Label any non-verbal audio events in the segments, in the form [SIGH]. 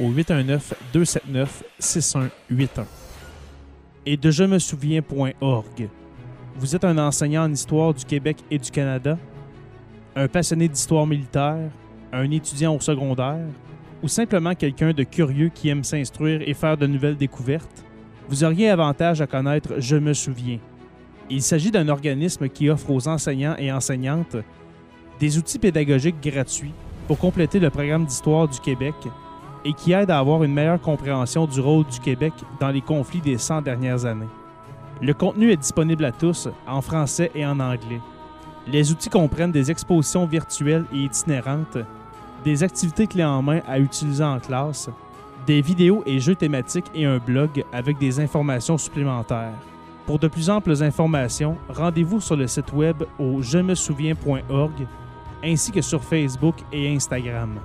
au 819-279-6181. Et de je me souviens.org. Vous êtes un enseignant en histoire du Québec et du Canada? un passionné d'histoire militaire, un étudiant au secondaire, ou simplement quelqu'un de curieux qui aime s'instruire et faire de nouvelles découvertes, vous auriez avantage à connaître Je me souviens. Il s'agit d'un organisme qui offre aux enseignants et enseignantes des outils pédagogiques gratuits pour compléter le programme d'histoire du Québec et qui aide à avoir une meilleure compréhension du rôle du Québec dans les conflits des 100 dernières années. Le contenu est disponible à tous en français et en anglais. Les outils comprennent des expositions virtuelles et itinérantes, des activités clés en main à utiliser en classe, des vidéos et jeux thématiques et un blog avec des informations supplémentaires. Pour de plus amples informations, rendez-vous sur le site web au je me souviens.org ainsi que sur Facebook et Instagram.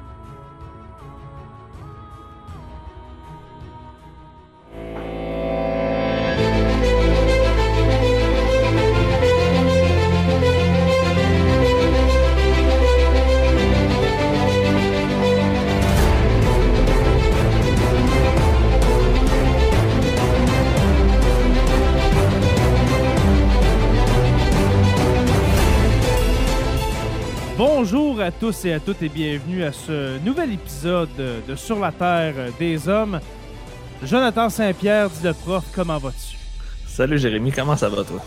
Tous et à toutes et bienvenue à ce nouvel épisode de Sur la Terre des Hommes. Jonathan Saint-Pierre dit le prof, comment vas-tu? Salut Jérémy, comment ça va toi?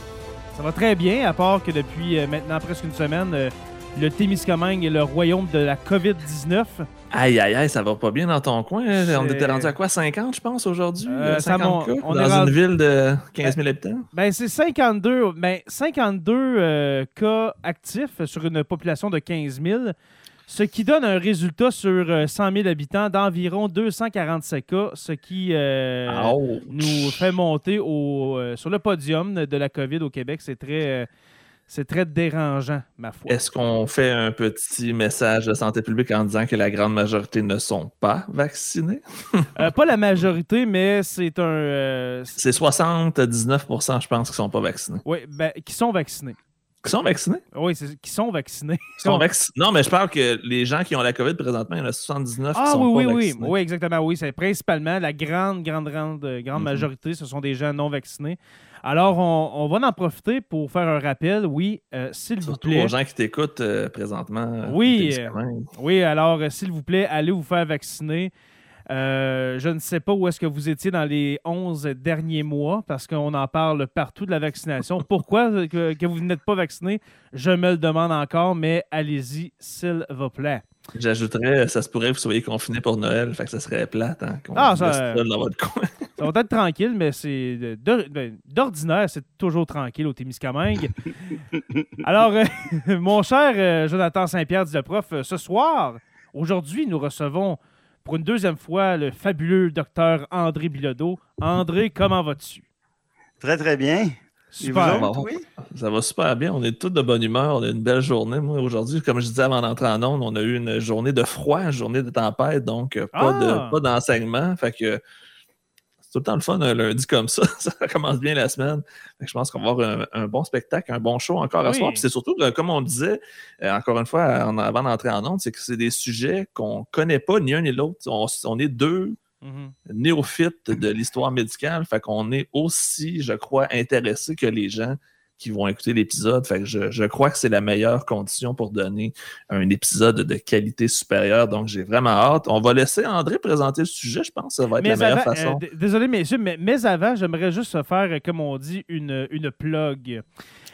Ça va très bien, à part que depuis euh, maintenant presque une semaine, euh, le Témiscamingue est le royaume de la COVID-19. Aïe, aïe, aïe, ça va pas bien dans ton coin. hein? On était rendu à quoi, 50, je pense, aujourd'hui? Euh, ça 50 mon- cas, on est dans rendu- une ville de 15 000 habitants? Ben, c'est 52, ben, 52 euh, cas actifs sur une population de 15 000, ce qui donne un résultat sur euh, 100 000 habitants d'environ 247 cas, ce qui euh, nous fait monter au, euh, sur le podium de la COVID au Québec. C'est très, euh, c'est très dérangeant, ma foi. Est-ce qu'on fait un petit message de santé publique en disant que la grande majorité ne sont pas vaccinés? [LAUGHS] Euh, pas la majorité, mais c'est un... euh, c'est- C'est 79% je pense, qui sont pas vaccinés. oui, ben, qui sont vaccinés. Qui sont vaccinés? Oui, c'est- qui sont vaccinés. Qui sont [LAUGHS] vac- Non, mais je parle que les gens qui ont la COVID présentement, il y en a 79 qui Ah sont oui, pas oui, oui. vaccinés. Oui, exactement. Oui, c'est principalement la grande, grande, grande, euh, grande Mhm. majorité, ce sont des gens non vaccinés. Alors, on, on va en profiter pour faire un rappel. Oui, euh, s'il vous Surtout plaît. aux gens qui t'écoutent euh, présentement. euh, Oui. Oui, alors, s'il vous plaît, allez vous faire vacciner. Euh, je ne sais pas où est-ce que vous étiez dans les 11 derniers mois parce qu'on en parle partout de la vaccination. [LAUGHS] Pourquoi que, que vous n'êtes pas vacciné? Je me le demande encore, mais allez-y, s'il vous plaît. J'ajouterais, ça se pourrait que vous soyez confinés pour Noël, fait que ça serait plate, hein, qu'on Ah, ça, euh, dans votre coin. [LAUGHS] Ça va être tranquille, mais c'est ben, d'ordinaire, c'est toujours tranquille au Témiscamingue. [LAUGHS] Alors, euh, [LAUGHS] mon cher euh, Jonathan Saint-Pierre dit le prof, euh, ce soir, aujourd'hui, nous recevons pour une deuxième fois le fabuleux docteur André Bilodeau. André, comment vas-tu? Très, très bien. Super. Autres, oui? Ça va super bien. On est tous de bonne humeur. On a une belle journée. Moi, aujourd'hui, comme je disais avant d'entrer en onde, on a eu une journée de froid, une journée de tempête, donc euh, pas Ah! de pas d'enseignement. Fait que tout le temps le fun un lundi comme ça. [LAUGHS] ça commence bien la semaine. je pense qu'on va avoir un, bon spectacle, un bon show encore à soir. Puis c'est surtout, euh, comme on disait, euh, encore une fois, avant d'entrer en onde, c'est que c'est des sujets qu'on ne connaît pas ni un ni l'autre. On, est deux mm-hmm. néophytes de l'histoire médicale. Fait qu'on est aussi, je crois, intéressés que les gens qui vont écouter l'épisode. Fait que je, crois que c'est la meilleure condition pour donner un épisode de qualité supérieure. Donc, j'ai vraiment hâte. On va laisser André présenter le sujet, je pense. Ça va être la meilleure façon. Euh, désolé, messieurs, mais, mais avant, j'aimerais juste faire, comme on dit, une, une plug.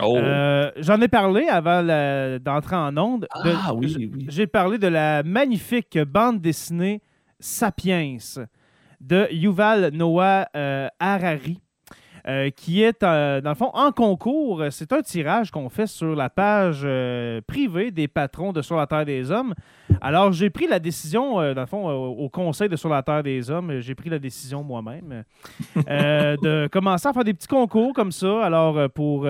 Oh. Euh, j'en ai parlé avant d'entrer en onde. Ah oui, oui. J'ai parlé de la magnifique bande dessinée Sapiens de Yuval Noah euh, Harari. Euh, qui est, euh, dans le fond, en concours. C'est un tirage qu'on fait sur la page euh, privée des patrons de Sur la Terre des Hommes. Alors, j'ai pris la décision, dans le fond, au conseil de Sur la Terre des Hommes, j'ai pris la décision moi-même [LAUGHS] de commencer à faire des petits concours comme ça, alors pour,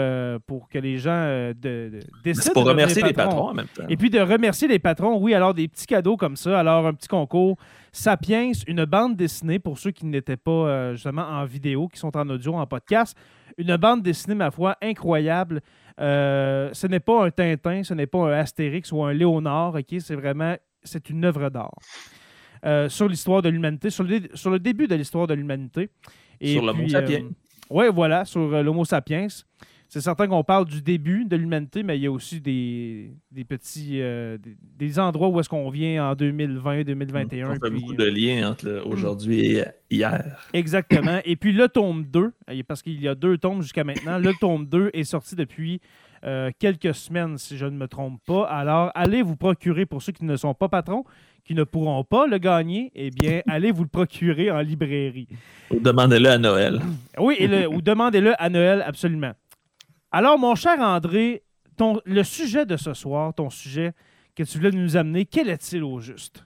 pour que les gens de, décident. pour remercier les patrons en même temps. Et puis de remercier les patrons, oui, alors des petits cadeaux comme ça. Alors, un petit concours Sapiens, une bande dessinée pour ceux qui n'étaient pas euh, justement en vidéo, qui sont en audio, en podcast. Une bande dessinée, ma foi, incroyable. Euh, ce n'est pas un Tintin, ce n'est pas un Astérix ou un Léonard, ok? C'est vraiment, c'est une œuvre d'art. Euh, sur l'histoire de l'humanité, sur le, sur le début de l'histoire de l'humanité. sur l'Homo sapiens. oui, voilà, sur l'Homo sapiens c'est certain qu'on parle du début de l'humanité, mais il y a aussi des, petits euh, des, endroits où est-ce qu'on vient en 2020, 2021. On fait beaucoup de liens entre aujourd'hui et hier. Exactement. et puis le tome 2, parce qu'il y a deux tomes jusqu'à maintenant, le tome 2 est sorti depuis euh, quelques semaines, si je ne me trompe pas. Alors, allez vous procurer, pour ceux qui ne sont pas patrons, qui ne pourront pas le gagner, eh bien, allez vous le procurer en librairie. Ou demandez-le à Noël. Oui, ou demandez-le à Noël, absolument. Alors, mon cher André, ton, le sujet de ce soir, ton sujet que tu voulais nous amener, quel est-il au juste?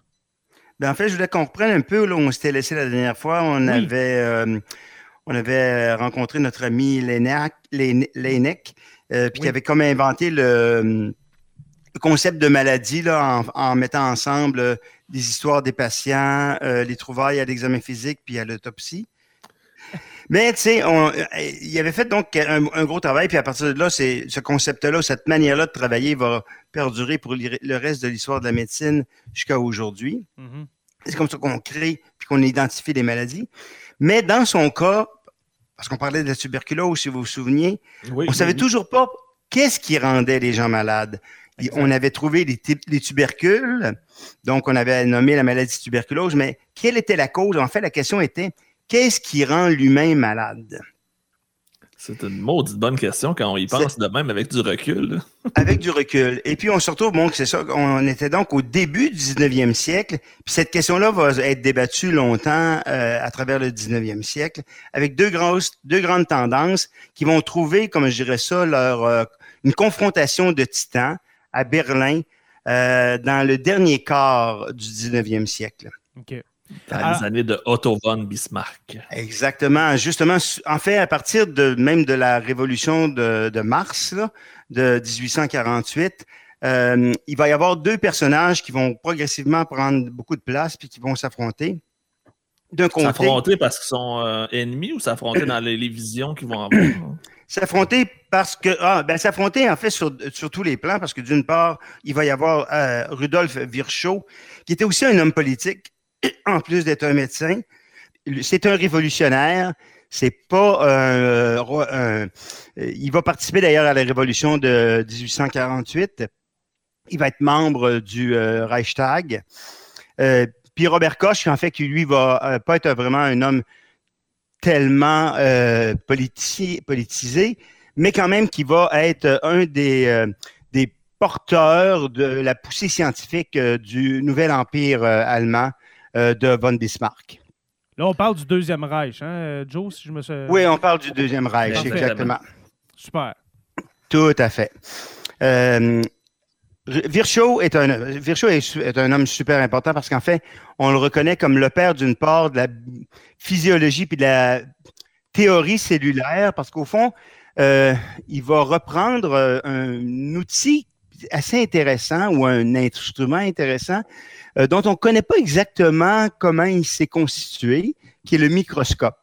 Ben, en fait, je voulais qu'on reprenne un peu là où on s'était laissé la dernière fois. On, avait, euh, on avait rencontré notre ami Lénec, euh, puis qui avait comme inventé le, concept de maladie là, en, mettant ensemble euh, des histoires des patients, les trouvailles à l'examen physique puis à l'autopsie. Mais tu sais, il avait fait donc un, gros travail, puis à partir de là, c'est ce concept-là, cette manière-là de travailler va perdurer pour le reste de l'histoire de la médecine jusqu'à aujourd'hui. Mm-hmm. C'est comme ça qu'on crée puis qu'on identifie les maladies. Mais dans son cas, parce qu'on parlait de la tuberculose, si vous vous souvenez, on ne savait toujours pas qu'est-ce qui rendait les gens malades. On avait trouvé les, les, tubercules, donc on avait nommé la maladie tuberculose, mais quelle était la cause? En fait, la question était Qu'est-ce qui rend l'humain malade? C'est une maudite bonne question quand on y pense de même avec du recul. avec du recul. Et puis on se retrouve, bon, c'est ça, on était donc au début du 19e siècle. Puis cette question-là va être débattue longtemps euh, à travers le 19e siècle, avec deux, grosses, deux grandes tendances qui vont trouver, comme je dirais ça, leur, euh, une confrontation de titans à Berlin euh, dans le dernier quart du 19e siècle. OK. Dans les années de Otto von Bismarck. Exactement. Justement, en fait, à partir de même de la révolution de, mars de 1848, euh, il va y avoir deux personnages qui vont progressivement prendre beaucoup de place puis qui vont s'affronter. S'affronter parce qu'ils sont euh, ennemis ou s'affronter dans les, visions qu'ils vont avoir? [CLEARS THROAT] S'affronter parce que. Ah, ben, s'affronter, en fait, sur, sur, tous les plans, parce que d'une part, il va y avoir euh, Rudolf Virchow, qui était aussi un homme politique, en plus d'être un médecin. C'est un révolutionnaire. C'est pas un, Il va participer d'ailleurs à la révolution de 1848. Il va être membre du euh, Reichstag. Euh, puis Robert Koch, en fait, qui lui va euh, pas être vraiment un homme tellement politisé, mais quand même qui va être un des, des porteurs de la poussée scientifique du nouvel empire allemand euh, de von Bismarck. Là, on parle du Deuxième Reich, hein, Joe, si je me souviens. Oui, on parle du Deuxième Reich, exactement. Super. Tout à fait. Euh, Virchow, est un, Virchow est, un homme super important parce qu'en fait, on le reconnaît comme le père d'une part de la physiologie puis de la théorie cellulaire parce qu'au fond, euh, il va reprendre un outil assez intéressant ou un instrument intéressant euh, dont on ne connaît pas exactement comment il s'est constitué, qui est le microscope.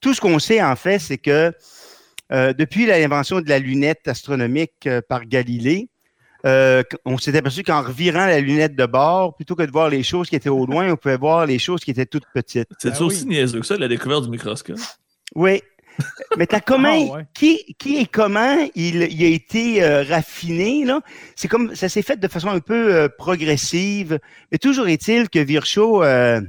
tout ce qu'on sait, en fait, c'est que depuis l'invention de la lunette astronomique par Galilée, on s'est aperçu qu'en revirant la lunette de bord, plutôt que de voir les choses qui étaient au loin, on pouvait voir les choses qui étaient toutes petites. C'est ben aussi niaiseux que ça, la découverte du microscope? Oui, mais t'as comment, ah, qui, qui et comment il, il a été euh, raffiné, là? C'est comme, ça s'est fait de façon un peu euh, progressive. Mais toujours est-il que Virchow, euh,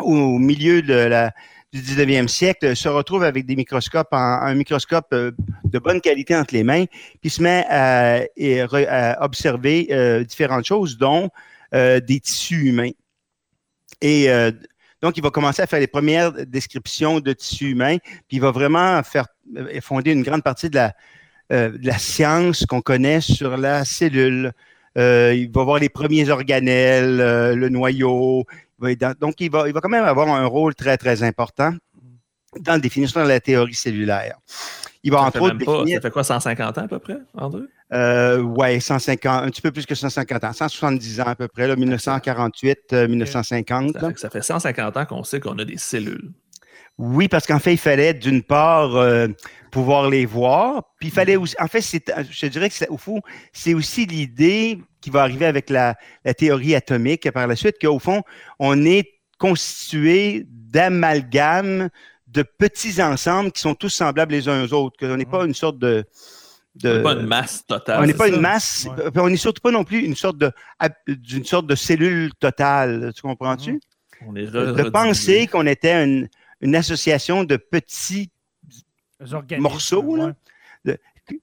au milieu de la, du 19e siècle, se retrouve avec des microscopes, un microscope de bonne qualité entre les mains, puis se met à, à observer différentes choses, dont des tissus humains. Et donc, il va commencer à faire les premières descriptions de tissus humains, puis il va vraiment faire euh, fonder une grande partie de la, euh, la science qu'on connaît sur la cellule. Euh, il va voir les premiers organelles, le noyau. donc, il va, il va quand même avoir un rôle très, très important dans la définition de la théorie cellulaire. Il va ça entre autres définir... Ça fait quoi, 150 ans à peu près, André? Euh, oui, 150, un petit peu plus que 150 ans, 170 ans à peu près, là, 1948, 1950. Euh, ça, fait 150 ans qu'on sait qu'on a des cellules. Oui, parce qu'en fait, il fallait d'une part euh, pouvoir les voir, puis il fallait aussi, en fait, je dirais que au fond, c'est aussi l'idée qui va arriver avec la, théorie atomique par la suite, qu'au fond, on est constitué d'amalgames de petits ensembles qui sont tous semblables les uns aux autres, qu'on n'est pas une sorte de, on n'est pas une masse totale. On n'est pas une masse. On n'est surtout pas non plus une sorte de, d'une sorte de cellule totale. Tu comprends-tu? On est de penser qu'on était une, une, association de petits morceaux. Là,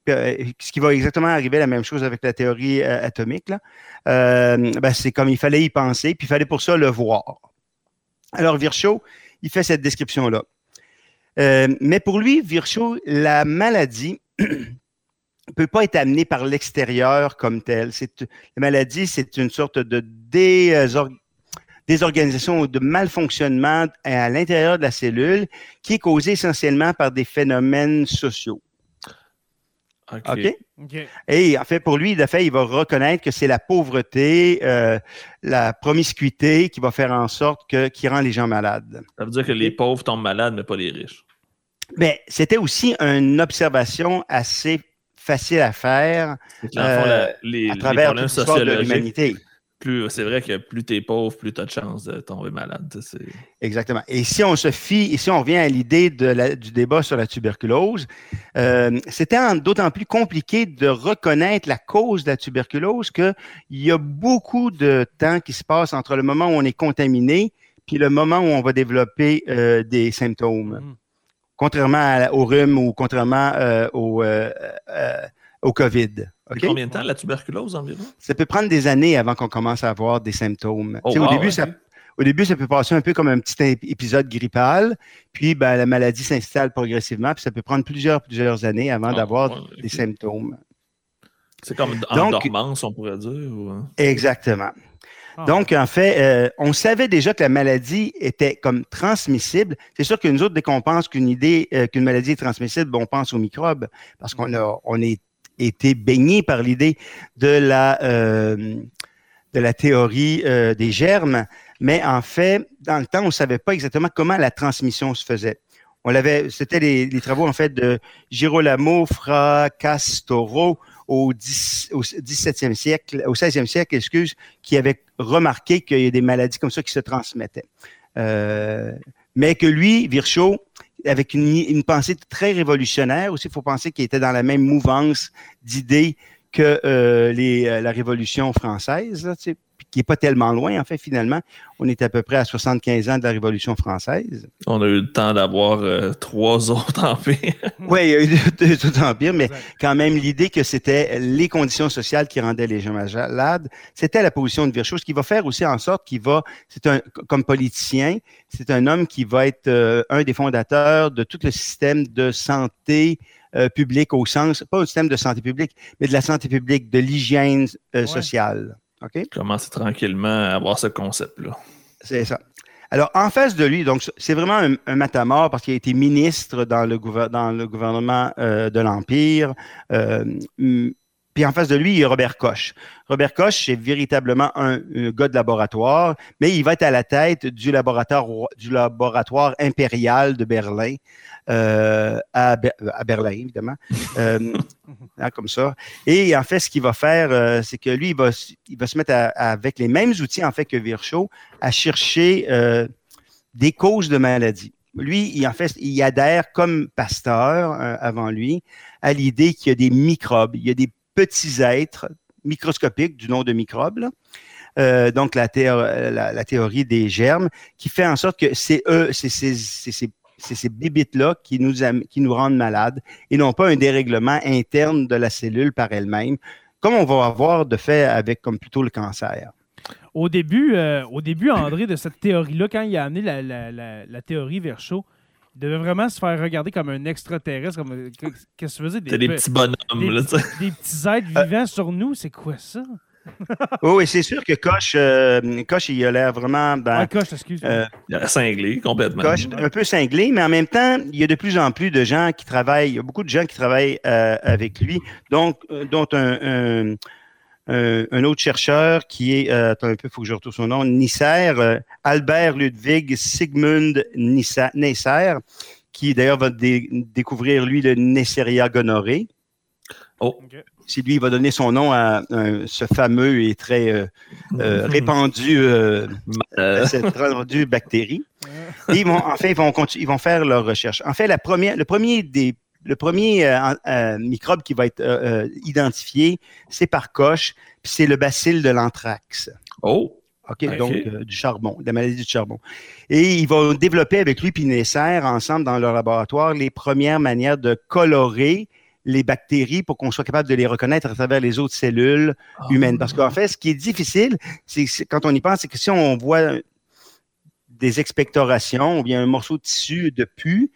euh, ce qui va exactement arriver la même chose avec la théorie euh, atomique. Là. Euh, ben, c'est comme il fallait y penser, puis il fallait pour ça le voir. Alors, Virchow, il fait cette description-là. Mais pour lui, Virchow, la maladie ne [CLEARS THROAT] peut pas être amené par l'extérieur comme tel. La maladie, c'est une sorte de désorganisation ou de malfonctionnement à l'intérieur de la cellule qui est causée essentiellement par des phénomènes sociaux. OK. Et en fait, pour lui, de fait, il va reconnaître que c'est la pauvreté, euh, la promiscuité qui va faire en sorte que qui rend les gens malades. Ça veut dire que les pauvres tombent malades, mais pas les riches. Mais c'était aussi une observation assez facile à faire euh, à travers l'histoire de l'humanité. C'est vrai que plus tu es pauvre, plus tu as de chances de tomber malade. Exactement. Et si on se fie, et si on revient à l'idée du débat sur la tuberculose, euh, c'était d'autant plus compliqué de reconnaître la cause de la tuberculose qu'il y a beaucoup de temps qui se passe entre le moment où on est contaminé puis le moment où on va développer euh, des symptômes. Mm contrairement au rhume ou contrairement euh, au, euh, euh, au COVID. Combien de temps la tuberculose environ? Ça peut prendre des années avant qu'on commence à avoir des symptômes. Oh, au, début, ça, au début, ça peut passer un peu comme un petit épisode grippal, puis ben, la maladie s'installe progressivement, puis ça peut prendre plusieurs, plusieurs années avant ah, d'avoir des symptômes. C'est comme en dormance, on pourrait dire? Hein? Exactement. Ah. Donc, en fait, euh, on savait déjà que la maladie était comme transmissible. C'est sûr que nous autres, dès qu'on pense qu'une idée, euh, qu'une maladie est transmissible, on pense aux microbes parce qu'on a, on été baigné par l'idée de la, euh, de la théorie des germes. Mais en fait, dans le temps, on ne savait pas exactement comment la transmission se faisait. On l'avait, c'était les, travaux en fait de Girolamo Fracastoro au, 10, au 17e siècle, au 16e siècle, excuse, qui avait remarqué qu'il y a des maladies comme ça qui se transmettaient. Euh, mais que lui, Virchow, avec une, pensée très révolutionnaire aussi, il faut penser qu'il était dans la même mouvance d'idées que euh, euh, la Révolution française. Qui n'est pas tellement loin, en fait, finalement. On est à peu près à 75 ans de la Révolution française. On a eu le temps d'avoir euh, trois [LAUGHS] autres empires. oui, il y a eu deux, autres empires, mais quand même, l'idée que c'était les conditions sociales qui rendaient les gens malades, c'était la position de Virchow, ce qui va faire aussi en sorte qu'il va, c'est un, comme politicien, c'est un homme qui va être euh, un des fondateurs de tout le système de santé euh, publique au sens, pas un système de santé publique, mais de la santé publique, de l'hygiène sociale. OK? Commencer tranquillement à avoir ce concept-là. C'est ça. Alors, en face de lui, donc c'est vraiment un, un, matamor parce qu'il a été ministre dans le, dans le gouvernement euh, de l'Empire. Euh, Puis en face de lui, il y a Robert Koch. Robert Koch, c'est véritablement un, gars de laboratoire, mais il va être à la tête du laboratoire, du laboratoire impérial de Berlin, euh, à, Berlin, évidemment, [LAUGHS] euh, hein, comme ça. Et en fait, ce qu'il va faire, euh, c'est que lui, il va, il va se mettre avec les mêmes outils, en fait, que Virchow, à chercher des causes de maladies. Lui, il, en fait, il adhère comme Pasteur avant lui à l'idée qu'il y a des microbes, il y a des petits êtres microscopiques du nom de microbes. Euh, donc la, la, théorie des germes, qui fait en sorte que c'est eux, c'est ces, bébites-là qui nous, qui nous rendent malades et non pas un dérèglement interne de la cellule par elle-même, comme on va avoir de fait avec comme plutôt le cancer. Au début, euh, au début André, de cette théorie-là, quand il a amené la, la, théorie Virchow, il devait vraiment se faire regarder comme un extraterrestre. Comme, qu'est-ce que tu faisais? Des, des petits bonhommes. Des, là, des petits êtres vivants sur nous, c'est quoi ça? [LAUGHS] oui, c'est sûr que Koch, euh, il a l'air vraiment. Ben, ah, Koch, excuse. Euh, il a cinglé complètement. Koch, un peu cinglé, mais en même temps, il y a de plus en plus de gens qui travaillent, il y a beaucoup de gens qui travaillent euh, avec lui, donc, euh, dont un, euh, un autre chercheur qui est, euh, attends un peu, il faut que je retrouve son nom, Nisser, euh, Albert Ludwig Sigmund Neisser, qui d'ailleurs va découvrir, lui, le Neisseria gonorrhée. Oh. C'est lui, il va donner son nom à, ce fameux et très répandu cette répandue bactérie. Et ils vont, en fait, ils vont, ils vont faire leur recherche. En fait, la première, le premier des le premier euh, euh, microbe qui va être euh, identifié, c'est par coche, puis c'est le bacille de l'anthrax. Oh! OK, donc du charbon, de la maladie du charbon. Et ils vont développer avec lui puis Nesser, ensemble dans leur laboratoire, les premières manières de colorer les bactéries pour qu'on soit capable de les reconnaître à travers les autres cellules ah. humaines. Parce qu'en fait, ce qui est difficile, c'est quand on y pense, c'est que si on voit des expectorations ou bien un morceau de tissu de pu,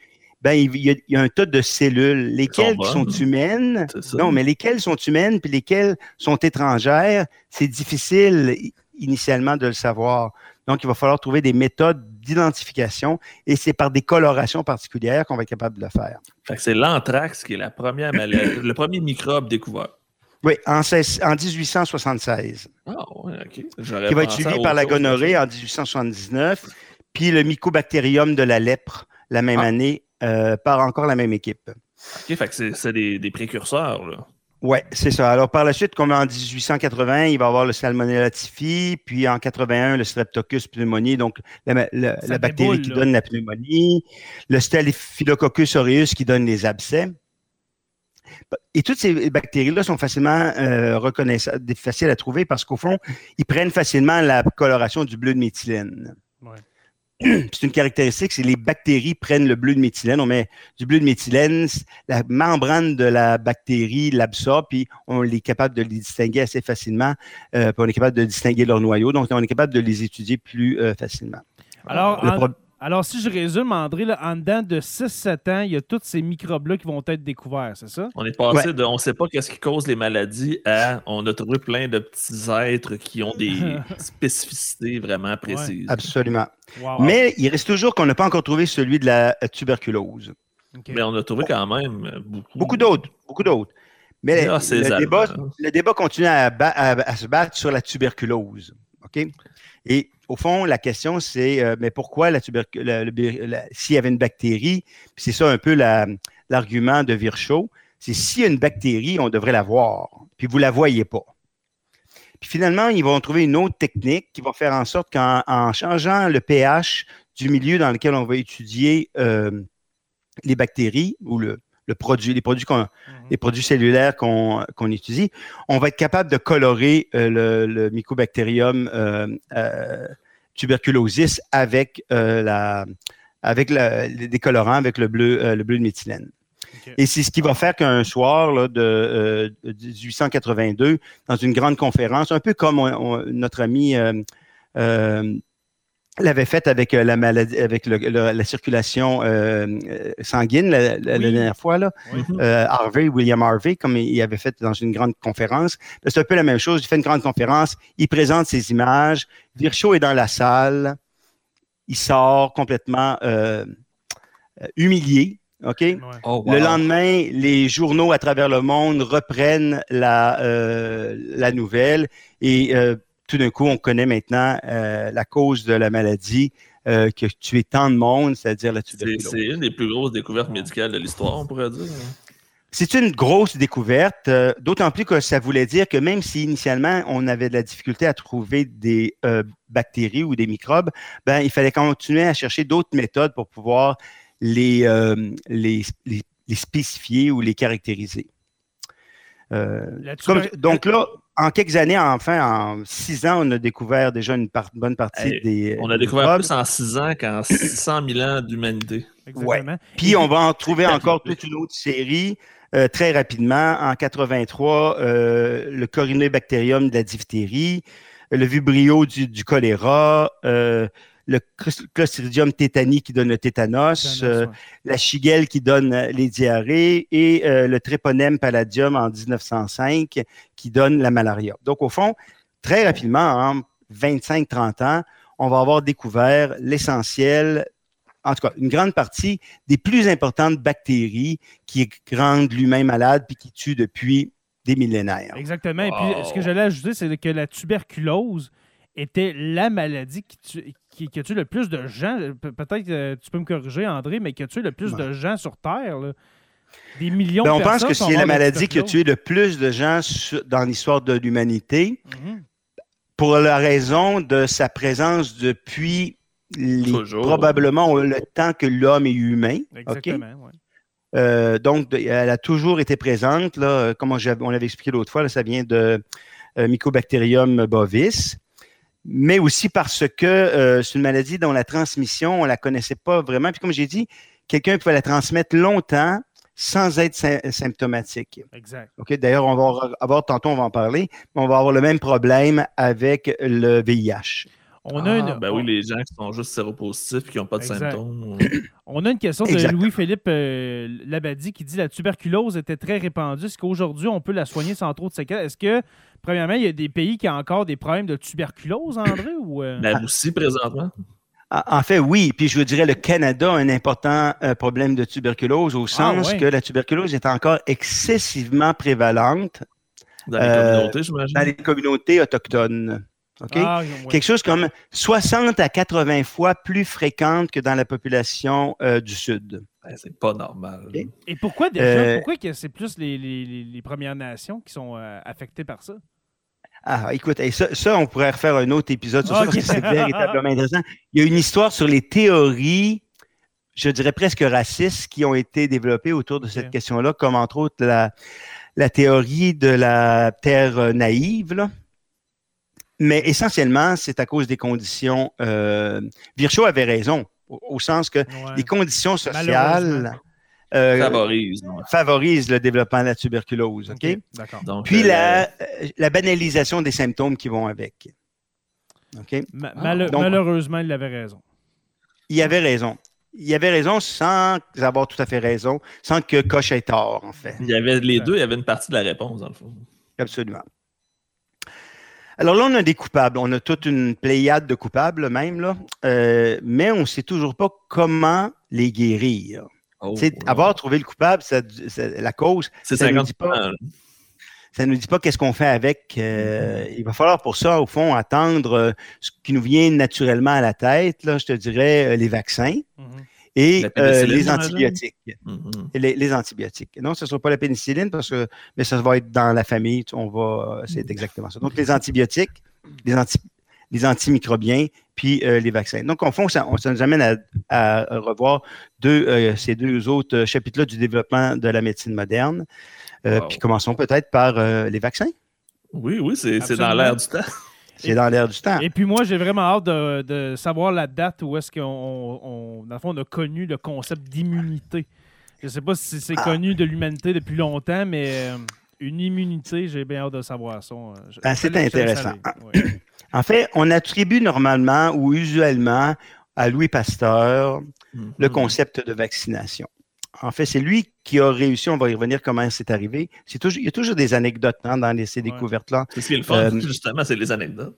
ben, il, y a, un tas de cellules. Lesquelles sont, humaines? Non, mais lesquelles sont humaines puis lesquelles sont étrangères, c'est difficile initialement de le savoir. Donc, il va falloir trouver des méthodes d'identification et c'est par des colorations particulières qu'on va être capable de le faire. c'est l'anthrax qui est la première le premier microbe découvert. Oui, en, 1876. Ah, OK. Qui va être suivi par la gonorrhée en 1879, puis le mycobacterium de la lèpre la même ah. année euh, par encore la même équipe. OK, fait que c'est des, précurseurs, là. Oui, c'est ça. Alors, par la suite, comme en 1880, il va y avoir le Salmonella typhi, puis en 81, le Streptococcus pneumoniae, donc la, bactérie qui donne la pneumonie, le Staphylococcus aureus qui donne les abcès. Et toutes ces bactéries-là sont facilement euh, reconnaissables, faciles à trouver parce qu'au fond, ils prennent facilement la coloration du bleu de méthylène. Ouais. [CLEARS THROAT] c'est une caractéristique, c'est les bactéries prennent le bleu de méthylène. On met du bleu de méthylène, la membrane de la bactérie l'absorbe, puis on est capable de les distinguer assez facilement, euh, puis on est capable de distinguer leur noyau, donc on est capable de les étudier plus euh, facilement. Alors, alors, si je résume, André, en dedans de 6-7 ans, il y a tous ces microbes-là qui vont être découverts, c'est ça? On est passé de on ne sait pas qu'est-ce qui cause les maladies à on a trouvé plein de petits êtres qui ont des [LAUGHS] spécificités vraiment précises. absolument. Mais il reste toujours qu'on n'a pas encore trouvé celui de la tuberculose. Mais on a trouvé quand même beaucoup. Beaucoup d'autres. Beaucoup d'autres. Mais le, débat, le, débat, continue à, à, se battre sur la tuberculose. OK? Et au fond, la question, c'est euh, mais pourquoi la s'il y avait une bactérie, c'est ça un peu l'argument de Virchow, c'est s'il y a une bactérie, on devrait la voir, puis vous ne la voyez pas. Puis finalement, ils vont trouver une autre technique qui va faire en sorte qu'en changeant le pH du milieu dans lequel on va étudier euh, les bactéries ou le, le produit, les produits, mhm. Les produits cellulaires qu'on étudie, on va être capable de colorer euh, le, Mycobacterium euh, euh, tuberculosis avec la avec des colorants, avec le bleu, le bleu de méthylène. Et c'est ce qui va faire qu'un soir de, 1882, dans une grande conférence, un peu comme notre ami l'avait fait avec euh, la maladie, avec la circulation euh, sanguine la, dernière fois là. Euh, Harvey, William Harvey, comme il avait fait dans une grande conférence. Ben, c'est un peu la même chose. Il fait une grande conférence, il présente ses images. Virchow est dans la salle, il sort complètement humilié. OK? Oh, le lendemain, les journaux à travers le monde reprennent la, euh, la nouvelle et euh, tout d'un coup, on connaît maintenant euh, la cause de la maladie qui a tué tant de monde, c'est-à-dire la tuberculose. C'est une des plus grosses découvertes médicales de l'histoire, on pourrait dire. C'est une grosse découverte, d'autant plus que ça voulait dire que même si initialement on avait de la difficulté à trouver des bactéries ou des microbes, ben, il fallait continuer à chercher d'autres méthodes pour pouvoir euh, les, les, les, spécifier ou les caractériser. Euh, donc là, en quelques années, enfin, en six ans, on a découvert déjà une bonne partie des. On a découvert plus en six ans qu'en 600 000 ans d'humanité. Ouais. Puis on va en trouver encore toute une autre série. Euh, très rapidement, en 83, le Corynebacterium de la diphtérie, le Vibrio du, du choléra, le Clostridium tétani qui donne le tétanos, euh, la Shigelle qui donne euh, les diarrhées et euh, le Treponème palladium en 1905 qui donne la malaria. Donc, au fond, très rapidement, en 25-30 ans, on va avoir découvert l'essentiel, en tout cas, une grande partie des plus importantes bactéries qui rendent l'humain malade puis qui tuent depuis des millénaires. Exactement. Et puis, ce que j'allais ajouter, c'est que la tuberculose était la maladie qui, tue, qui, a tué le plus de gens. Peut-être que tu peux me corriger, André, mais qui a tué le plus de gens sur Terre. Des millions ben, de personnes. On pense que c'est la maladie qui a tué le plus de gens dans l'histoire de l'humanité mhm. pour la raison de sa présence depuis probablement le temps que l'homme est humain. Exactement, euh, donc, elle a toujours été présente. Là, comme on l'avait expliqué l'autre fois, ça vient de euh, Mycobacterium bovis mais aussi parce que euh, c'est une maladie dont la transmission, on ne la connaissait pas vraiment. Puis comme j'ai dit, quelqu'un pouvait la transmettre longtemps sans être symptomatique. Exact. OK, d'ailleurs, on va avoir, tantôt, on va en parler, mais on va avoir le même problème avec le VIH. On a une... Ah, ben oui, les gens qui sont juste séropositifs et qui n'ont pas de symptômes. [CLEARS THROAT] On a une question de Louis-Philippe euh, Labadie qui dit la tuberculose était très répandue. Est-ce qu'aujourd'hui, on peut la soigner sans trop de séquelles? Est-ce que, premièrement, il y a des pays qui ont encore des problèmes de tuberculose, André? Ou, euh? La Russie, présentement. En fait, oui. Puis je vous dirais, le Canada a un important euh, problème de tuberculose au ah, sens que la tuberculose est encore excessivement prévalente. Dans les communautés, j'imagine. Dans les communautés autochtones. Ah, Quelque chose comme 60 à 80 fois plus fréquente que dans la population euh, du Sud. c'est pas normal. Et pourquoi déjà? Euh, pourquoi que c'est plus les, Premières Nations qui sont euh, affectées par ça? Ah, écoute, ça, on pourrait refaire un autre épisode sur ça parce que c'est [LAUGHS] véritablement intéressant. Il y a une histoire sur les théories, je dirais presque racistes, qui ont été développées autour de cette question-là, comme entre autres la, la théorie de la terre naïve, là. Mais essentiellement, c'est à cause des conditions. Euh, Virchow avait raison, au, sens que les conditions sociales euh, favorisent, le développement de la tuberculose. OK? Puis euh, la, la, banalisation des symptômes qui vont avec. OK? malheureusement, il avait raison. Il avait raison. Il avait raison sans avoir tout à fait raison, sans que Koch ait tort, en fait. Il y avait les deux, il y avait une partie de la réponse, dans le fond. Absolument. Alors là, on a des coupables. On a toute une pléiade de coupables même, là. Euh, mais on ne sait toujours pas comment les guérir. Oh, avoir trouvé le coupable, la cause, ça ne nous dit pas. Ça nous dit pas qu'est-ce qu'on fait avec. Euh, mm-hmm. il va falloir pour ça, au fond, attendre euh, ce qui nous vient naturellement à la tête. Là, je te dirais les vaccins. Mm-hmm et euh, les antibiotiques. Mm-hmm. les, antibiotiques. Non, ce ne sera pas la pénicilline parce que mais ça va être dans la famille. On va, c'est exactement ça. Donc, les antibiotiques, les, les antimicrobiens, puis euh, les vaccins. Donc, en fond, ça, ça nous amène à, revoir deux, euh, ces deux autres chapitres-là du développement de la médecine moderne. Puis commençons peut-être par les vaccins. Oui, oui, c'est dans l'air du temps. C'est dans l'air du temps. Et puis moi, j'ai vraiment hâte de, savoir la date où est-ce qu'on on, a connu le concept d'immunité. Je ne sais pas si c'est ah. connu de l'humanité depuis longtemps, mais euh, une immunité, j'ai bien hâte de savoir ça. Ben, c'est intéressant. En fait, on attribue normalement ou usuellement à Louis Pasteur mm-hmm. le concept de vaccination. En fait, c'est lui qui a réussi, on va y revenir comment c'est arrivé. C'est toujours, il y a toujours des anecdotes hein, dans ces découvertes-là. C'est ce qui est le fun, euh, justement, c'est les anecdotes.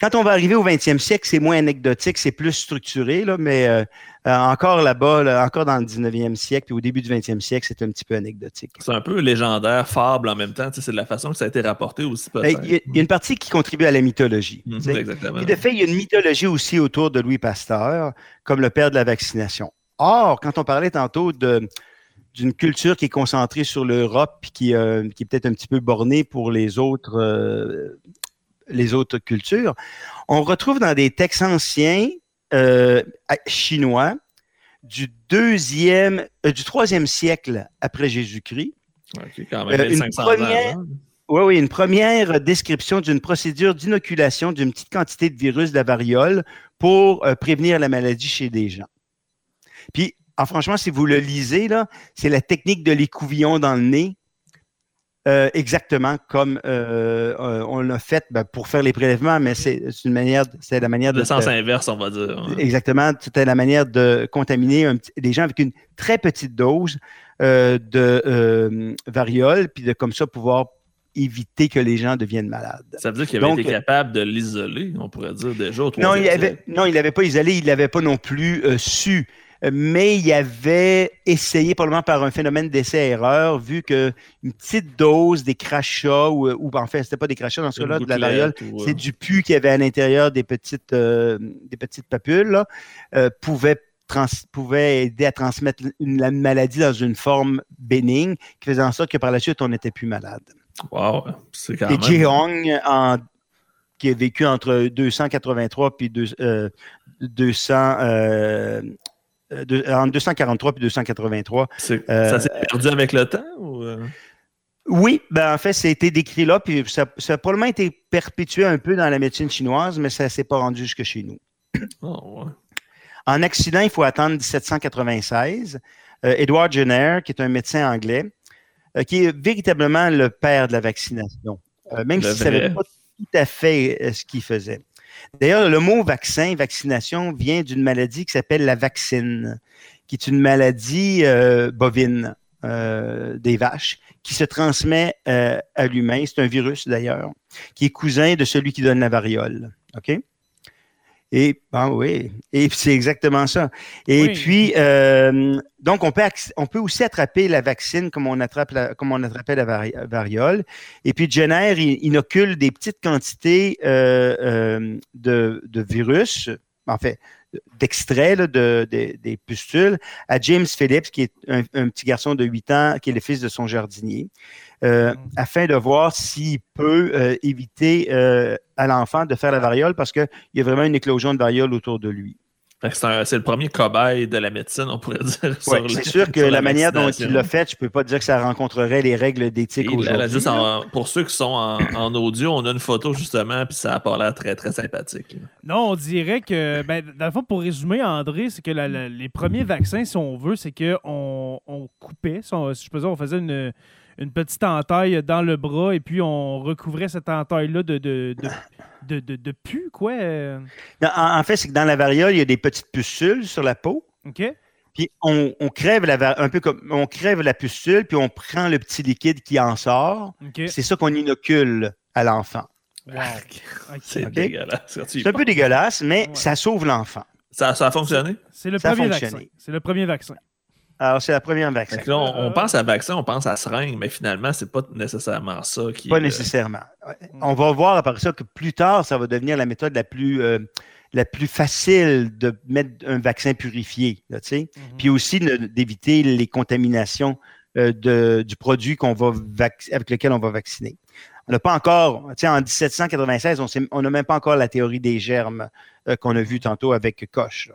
quand on va arriver au 20e siècle, c'est moins anecdotique, c'est plus structuré, là, mais euh, euh, encore là-bas, encore dans le 19e siècle, puis au début du 20e siècle, c'est un petit peu anecdotique. C'est un peu légendaire, fable en même temps. C'est de la façon que ça a été rapporté aussi. Ben, il y, a une partie qui contribue à la mythologie. Mhm, exactement. Et de fait, il y a une mythologie aussi autour de Louis Pasteur, comme le père de la vaccination. Or, quand on parlait tantôt de d'une culture qui est concentrée sur l'Europe, qui, euh, qui est peut-être un petit peu bornée pour les autres les autres cultures, on retrouve dans des textes anciens euh, chinois du deuxième, euh, du troisième siècle après Jésus-Christ. Euh, une première, oui, oui, une première description d'une procédure d'inoculation d'une petite quantité de virus de la variole pour prévenir la maladie chez des gens. Puis, ah, franchement, si vous le lisez, là, c'est la technique de l'écouvillon dans le nez euh, exactement comme euh, euh, on l'a fait ben, pour faire les prélèvements, mais c'est une manière, c'est la manière de. Le sens inverse, on va dire. Exactement, c'était la manière de contaminer des gens avec une très petite dose de variole, puis de comme ça pouvoir éviter que les gens deviennent malades. Ça veut dire qu'il avait été capable de l'isoler, on pourrait dire déjà. non, il avait, non, il n'avait pas isolé, il n'avait pas non plus su mais il avait essayé, probablement par un phénomène d'essai-erreur, vu qu'une petite dose des crachats, ou, ou en fait, c'était pas des crachats dans ce cas-là, de la variole, c'est du pu qui avait à l'intérieur des petites, euh, des petites papules, euh, pouvait pouvait aider à transmettre une, maladie dans une forme bénigne, qui faisait en sorte que par la suite, on n'était plus malade. Wow, c'est quand même... Et Hong, en, qui a vécu entre 283 puis 200, euh, en 243 puis 283. Euh, ça s'est perdu avec le temps? Euh? Oui, ben en fait, ça a été décrit là, puis ça, a probablement été perpétué un peu dans la médecine chinoise, mais ça ne s'est pas rendu jusque chez nous. [CLEARS THROAT] Oh, en accident, il faut attendre 1796. Edward Jenner, qui est un médecin anglais, qui est véritablement le père de la vaccination, même s'il ne savait pas tout à fait ce qu'il faisait. D'ailleurs, le mot vaccin, vaccination, vient d'une maladie qui s'appelle la vaccine, qui est une maladie euh, bovine euh, des vaches qui se transmet euh, à l'humain. C'est un virus d'ailleurs, qui est cousin de celui qui donne la variole. OK? Et ben oui, et c'est exactement ça. Et puis, euh, donc, on peut, on peut aussi attraper la vaccine comme on, attrape la, comme on attrapait la variole. Et puis, Jenner il inocule des petites quantités euh, euh, de, de, virus, en fait, d'extraits de, des pustules à James Phillips, qui est un, petit garçon de 8 ans, qui est le fils de son jardinier, euh, mm. afin de voir s'il peut euh, éviter euh, à l'enfant de faire la variole parce qu'il y a vraiment une éclosion de variole autour de lui. C'est le premier cobaye de la médecine, on pourrait [LAUGHS] dire. c'est [LAUGHS] sûr que la, manière dont il l'a fait, je ne peux pas dire que ça rencontrerait les règles d'éthique aujourd'hui. pour ceux qui sont [COUGHS] en, audio, on a une photo justement, puis ça a pas l'air très, très sympathique. Non, on dirait que, ben, dans le fond, pour résumer, André, c'est que les premiers vaccins, si on veut, c'est qu'on on coupait, si, je peux dire, on faisait une, une petite entaille dans le bras et puis on recouvrait cette entaille-là de, de, de, de, pu, quoi. en, fait, c'est que dans la variole, il y a des petites pustules sur la peau. OK. Puis on, crève la, un peu comme on crève la pustule, puis on prend le petit liquide qui en sort. C'est ça qu'on inocule à l'enfant. [LAUGHS] C'est dégueulasse. C'est un peu dégueulasse, mais ça sauve l'enfant. Ça, ça, a fonctionné? C'est le, premier vaccin. C'est le premier vaccin. Alors, c'est la première vaccin. on, pense à vaccin, on pense à seringue, mais finalement, c'est pas nécessairement ça qui. Pas euh, nécessairement. On va voir après ça que plus tard, ça va devenir la méthode la plus, euh, la plus facile de mettre un vaccin purifié. Là, mhm. Puis aussi d'éviter les contaminations euh, de, du produit qu'on va avec lequel on va vacciner. On n'a pas encore, en 1796, on n'a même pas encore la théorie des germes qu'on a vu tantôt avec Koch.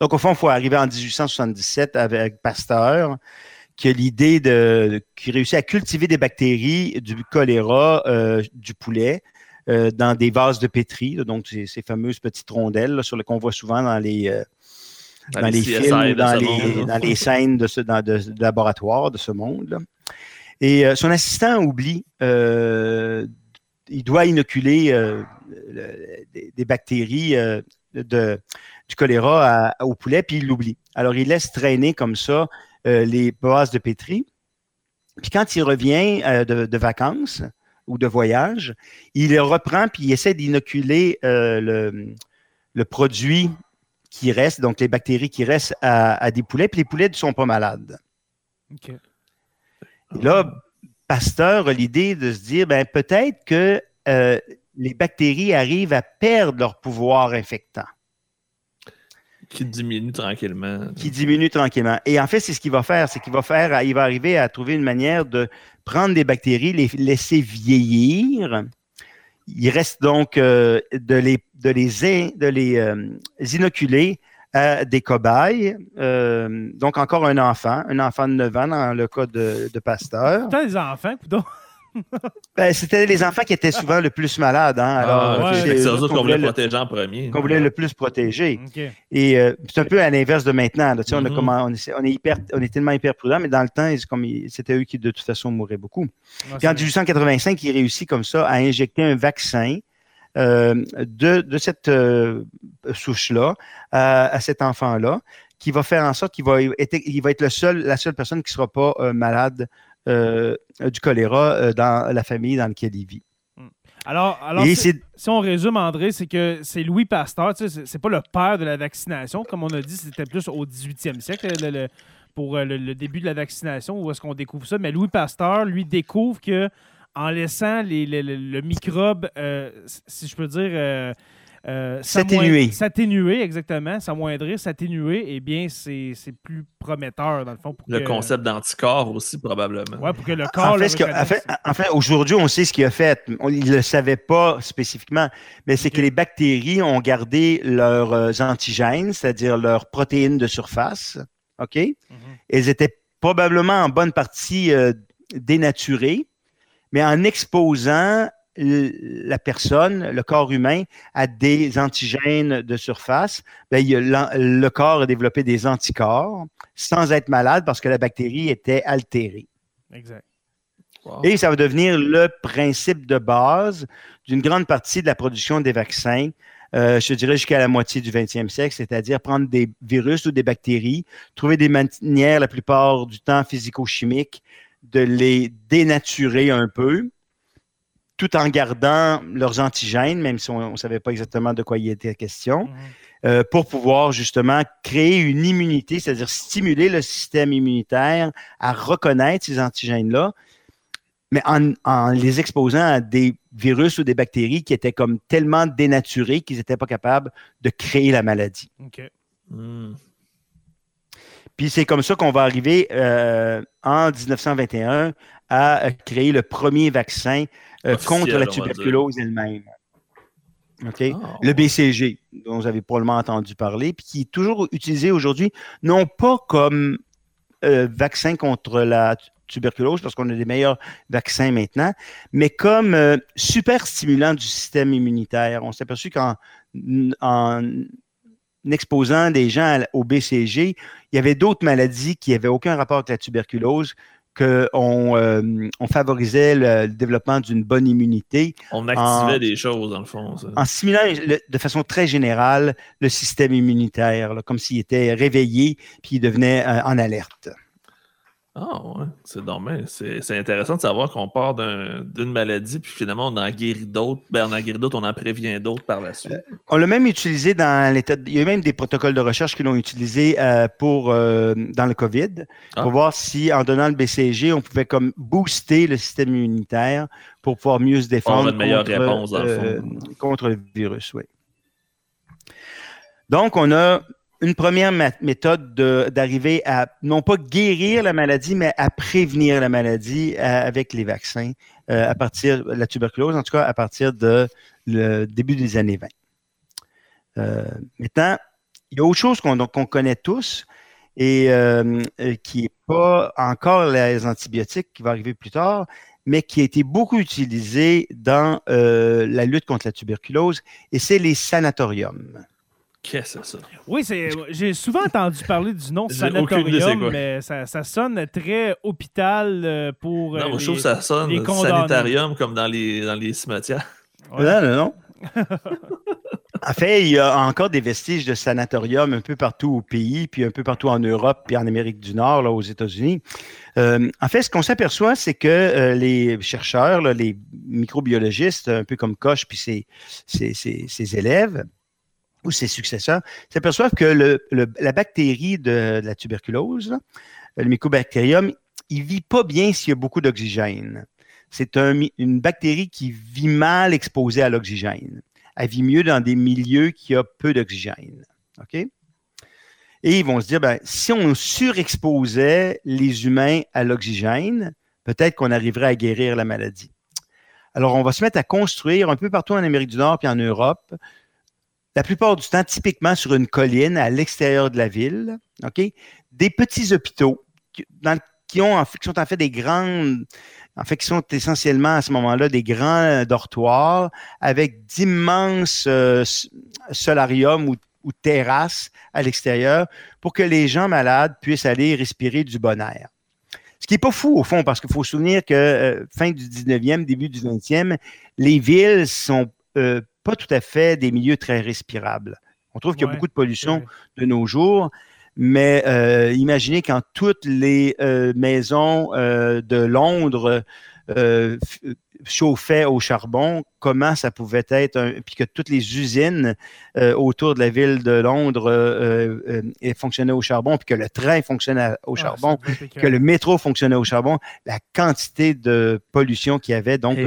Donc, au fond, il faut arriver en 1877 avec Pasteur, qui a l'idée de, qui réussit à cultiver des bactéries du choléra euh, du poulet euh, dans des vases de pétri, donc ces, fameuses petites rondelles sur qu'on voit souvent dans les, euh, dans, les, films dans les, dans les, scènes de, ce, dans, de, laboratoire de ce monde. Et son assistant oublie, il doit inoculer des, bactéries de, du choléra au poulet, puis il l'oublie. Alors, il laisse traîner comme ça euh, les bases de pétri. Puis quand il revient euh, de, vacances, ou de voyage. Il reprend puis il essaie d'inoculer le, le, produit qui reste, donc les bactéries qui restent à, des poulets, puis les poulets ne sont pas malades. OK. Et là, Pasteur a l'idée de se dire, ben, peut-être que les bactéries arrivent à perdre leur pouvoir infectant. Qui diminue tranquillement. Qui diminue tranquillement. Et en fait, c'est ce qu'il va faire. C'est qu'il va faire, il va arriver à trouver une manière de prendre des bactéries, les laisser vieillir. Il reste donc euh, de les, de les, de les euh, inoculer à des cobayes. Euh, donc, encore un enfant, un enfant de 9 ans dans le cas de, de Pasteur. Tant des enfants, coudons. [LAUGHS] Ben, c'était les enfants qui étaient souvent le plus malades. Hein? Alors, ah, c'est eux qu'on voulait protéger en premier. Qu'on voulait le plus protéger. Et euh, c'est un peu à l'inverse de maintenant. on, a mm-hmm. on, est, hyper, on est tellement hyper prudent, mais dans le temps, c'était eux qui, de toute façon, mouraient beaucoup. Puis en 1885, il réussit comme ça à injecter un vaccin euh, de, de, cette euh, souche-là à, cet enfant-là qui va faire en sorte qu'il va, être, il va être le seul, la seule personne qui ne sera pas malade euh, du choléra euh, dans la famille dans laquelle il vit. Hmm. Alors, alors si, on résume, André, c'est que c'est Louis Pasteur, c'est pas le père de la vaccination. Comme on a dit, c'était plus au 18e siècle pour euh, le, début de la vaccination, où est-ce qu'on découvre ça. Mais Louis Pasteur, lui, découvre que en laissant le microbe, si je peux dire, euh, s'atténuer. S'atténuer, exactement. S'amoindrir, s'atténuer, eh bien, c'est plus prometteur, dans le fond. le concept d'anticorps aussi, probablement. Oui, pour que le corps. En fait, aujourd'hui, on sait ce qu'il a fait. il ne le savait pas spécifiquement, mais c'est que les bactéries ont gardé leurs euh, antigènes, c'est-à-dire leurs protéines de surface. OK? Mm-hmm. Elles étaient probablement en bonne partie euh, dénaturées, mais en exposant la personne, le corps humain, a des antigènes de surface, ben, le corps a développé des anticorps sans être malade parce que la bactérie était altérée. Exact. Et ça va devenir le principe de base d'une grande partie de la production des vaccins, euh, je dirais jusqu'à la moitié du 20e siècle, c'est-à-dire prendre des virus ou des bactéries, trouver des manières, la plupart du temps physico-chimiques, de les dénaturer un peu, tout en gardant leurs antigènes, même si on ne savait pas exactement de quoi il était question, euh, pour pouvoir justement créer une immunité, c'est-à-dire stimuler le système immunitaire à reconnaître ces antigènes-là, mais en, les exposant à des virus ou des bactéries qui étaient comme tellement dénaturés qu'ils n'étaient pas capables de créer la maladie. Hmm. Puis c'est comme ça qu'on va arriver euh, en 1921 à créer le premier vaccin euh, contre la tuberculose elle-même. Ah, le BCG, dont vous avez probablement entendu parler, puis qui est toujours utilisé aujourd'hui, non pas comme euh, vaccin contre la tuberculose, parce qu'on a des meilleurs vaccins maintenant, mais comme euh, super stimulant du système immunitaire. On s'est aperçu qu'en en exposant des gens au BCG, il y avait d'autres maladies qui n'avaient aucun rapport avec la tuberculose, qu'on euh, on favorisait le, développement d'une bonne immunité. On activait des choses, dans le fond. En stimulant de façon très générale le système immunitaire, comme s'il était réveillé puis il devenait euh, en alerte. Ah ouais, c'est normal. C'est intéressant de savoir qu'on part d'une maladie, puis finalement on en guérit d'autres. Ben, on en guérit d'autres, on en prévient d'autres par la suite. Euh, on l'a même utilisé dans l'état. Il y a même des protocoles de recherche qui l'ont utilisé euh, pour euh, dans le COVID, pour ah. voir si en donnant le BCG, on pouvait comme booster le système immunitaire pour pouvoir mieux se défendre. Une meilleure contre, réponse, contre le virus, oui. Donc, on a une première méthode d'arriver à non pas guérir la maladie, mais à prévenir la maladie euh, avec les vaccins euh, à partir de la tuberculose, en tout cas à partir de le début des années 20. Euh, maintenant, il y a autre chose qu'on connaît tous et qui n'est pas encore les antibiotiques, qui va arriver plus tard, mais qui a été beaucoup utilisé dans la lutte contre la tuberculose, et c'est les sanatoriums. Qu'est-ce que c'est ça? Oui, j'ai souvent entendu parler du nom [LAUGHS] sanatorium, mais ça, sonne très hôpital euh, pour. Non, moi, je trouve que ça sonne sanitarium comme dans les, dans les cimetières. Non, non, non. [LAUGHS] En fait, il y a encore des vestiges de sanatoriums un peu partout au pays, puis un peu partout en Europe, puis en Amérique du Nord, là, aux États-Unis. Euh, en fait, ce qu'on s'aperçoit, c'est que euh, les chercheurs, les microbiologistes, un peu comme Koch, puis ses, ses, élèves, ou ses successeurs, s'aperçoivent que la bactérie de, la tuberculose, le mycobacterium, il vit pas bien s'il y a beaucoup d'oxygène. C'est une bactérie qui vit mal exposée à l'oxygène elle vit mieux dans des milieux qui ont peu d'oxygène. OK? Et ils vont se dire, ben, si on surexposait les humains à l'oxygène, peut-être qu'on arriverait à guérir la maladie. Alors, on va se mettre à construire un peu partout en Amérique du Nord puis en Europe, la plupart du temps, typiquement sur une colline à l'extérieur de la ville, OK? Des petits hôpitaux qui, ont, qui sont en fait des grandes, en fait, qui sont essentiellement à ce moment-là des grands dortoirs avec d'immenses euh, solariums ou, terrasses à l'extérieur pour que les gens malades puissent aller respirer du bon air. Ce qui n'est pas fou au fond, parce qu'il faut se souvenir que euh, fin du 19e, début du 20e, les villes sont euh, pas tout à fait des milieux très respirables. On trouve qu'il y a beaucoup de pollution de nos jours. Mais euh, imaginez quand toutes les euh, maisons euh, de Londres chauffaient au charbon, comment ça pouvait être, puis que toutes les usines autour de la ville de Londres fonctionnaient au charbon, puis que le train fonctionnait au ah, charbon, que le métro fonctionnait au charbon, la quantité de pollution qu'il y avait, donc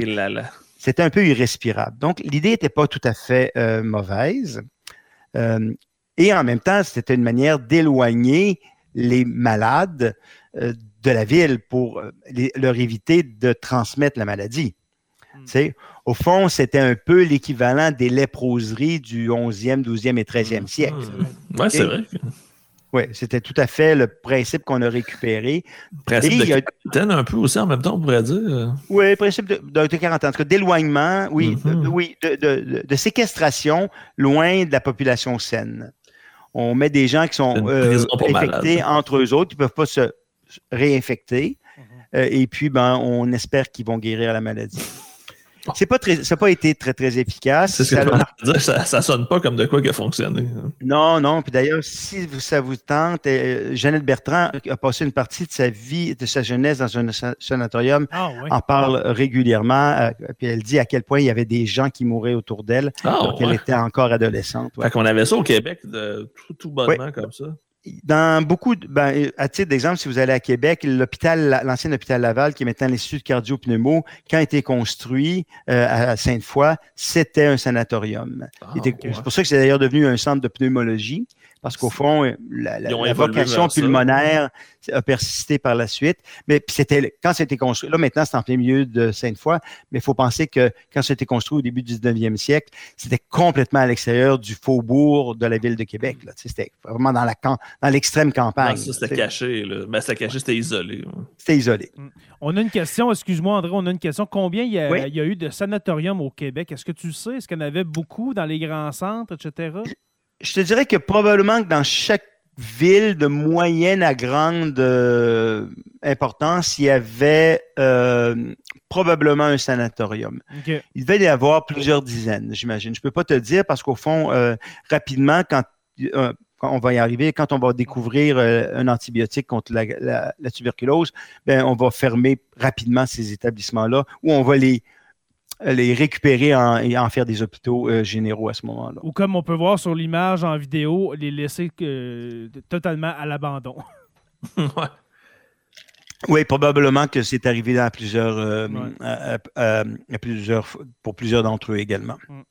c'était un peu irrespirable. Donc l'idée n'était pas tout à fait mauvaise. Et en même temps, c'était une manière d'éloigner les malades euh, de la ville pour euh, leur éviter de transmettre la maladie. Hmm. Au fond, c'était un peu l'équivalent des léproseries du 11e, 12e et 13e siècle. Oui, c'est vrai. Oui, c'était tout à fait le principe qu'on a récupéré. Principe de quarantaine un peu aussi en même temps, on pourrait dire. Oui, principe de, de, quarantaine, en tout cas d'éloignement, oui, mm-hmm. oui de, de, séquestration loin de la population saine on met des gens qui sont euh, infectés entre eux autres, qui ne peuvent pas se réinfecter. Mhm. Euh, et puis, ben, on espère qu'ils vont guérir la maladie. C'est pas très, ça n'a pas été très, très efficace. C'est ce que ça, ça, sonne pas comme de quoi qui a fonctionné. Hein. Non, non. Puis d'ailleurs, si ça vous tente, euh, Jeannette Bertrand a passé une partie de sa vie, de sa jeunesse dans un sanatorium, ah, en parle régulièrement. Euh, puis elle dit à quel point il y avait des gens qui mouraient autour d'elle ah, alors qu'elle était encore adolescente. Fait qu'on avait ça au Québec de tout, tout bonnement comme ça dans beaucoup, de, ben, à titre d'exemple, si vous allez à Québec, l'hôpital, l'ancien hôpital Laval, qui est maintenant l'Institut de cardio-pneumo, quand a été construit euh, à Sainte-Foy, c'était un sanatorium. Ah, c'est pour ça que c'est d'ailleurs devenu un centre de pneumologie parce qu'au fond, la, vocation pulmonaire a persisté par la suite. Mais c'était quand c'était construit, là maintenant c'est en plein milieu de Sainte-Foy, mais il faut penser que quand c'était construit au début du 19e siècle, c'était complètement à l'extérieur du faubourg de la ville de Québec. C'était vraiment dans la dans l'extrême campagne. ça, c'était caché. Là. Ben, c'était caché, c'était isolé. C'était isolé. Mm. On a une question, excuse-moi André, on a une question. Combien il y a, il y a eu de sanatoriums au Québec? Est-ce que tu sais? Est-ce qu'il y en avait beaucoup dans les grands centres, etc.? Je te dirais que probablement que dans chaque ville de moyenne à grande euh, importance, il y avait euh, probablement un sanatorium. Il devait y avoir plusieurs dizaines, j'imagine. Je ne peux pas te dire parce qu'au fond, euh, rapidement, quand, on va y arriver, quand on va découvrir un antibiotique contre la, la tuberculose, ben, on va fermer rapidement ces établissements-là ou on va les les récupérer et en faire des hôpitaux euh, généraux à ce moment-là. Ou comme on peut voir sur l'image en vidéo, les laisser euh, totalement à l'abandon. [LAUGHS] Oui, probablement que c'est arrivé dans plusieurs, euh, plusieurs, pour plusieurs d'entre eux également. Mm.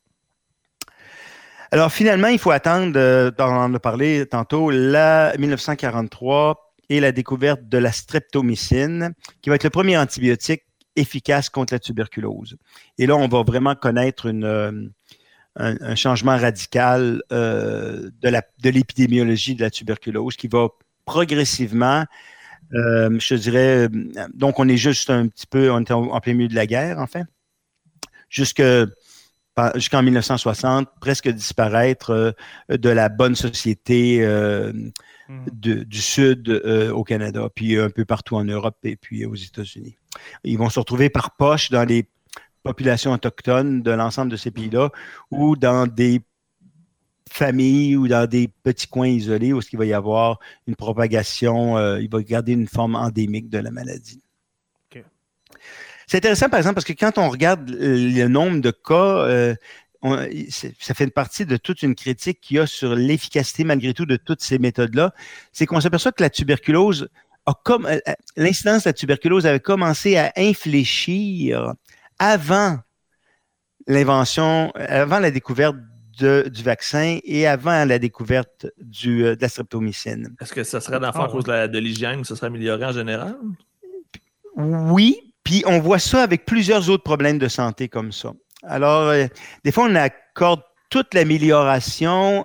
Alors finalement, il faut attendre, on en a parlé tantôt, la 1943 et la découverte de la streptomycine, qui va être le premier antibiotique efficace contre la tuberculose. Et là, on va vraiment connaître une, euh, un, changement radical euh, de l'épidémiologie de, de la tuberculose qui va progressivement, euh, je dirais, donc on est juste un petit peu, on est en, plein milieu de la guerre, en fait, jusqu'en 1960, presque disparaître de la bonne société mmh. du Sud au Canada, puis un peu partout en Europe et puis aux États-Unis. Ils vont se retrouver par poche dans les populations autochtones de l'ensemble de ces pays-là ou dans des familles ou dans des petits coins isolés où il va y avoir une propagation, euh, il va garder une forme endémique de la maladie. C'est intéressant, par exemple, parce que quand on regarde le nombre de cas, euh, ça fait une partie de toute une critique qu'il y a sur l'efficacité, malgré tout, de toutes ces méthodes-là. C'est qu'on s'aperçoit que la tuberculose a comme l'incidence de la tuberculose avait commencé à infléchir avant l'invention, avant la découverte du vaccin et avant la découverte du, euh, de la streptomycine. Est-ce que ça serait dans à cause de l'hygiène, ça serait amélioré en général? Oui, puis on voit ça avec plusieurs autres problèmes de santé comme ça. Alors, euh, des fois, on accorde toute l'amélioration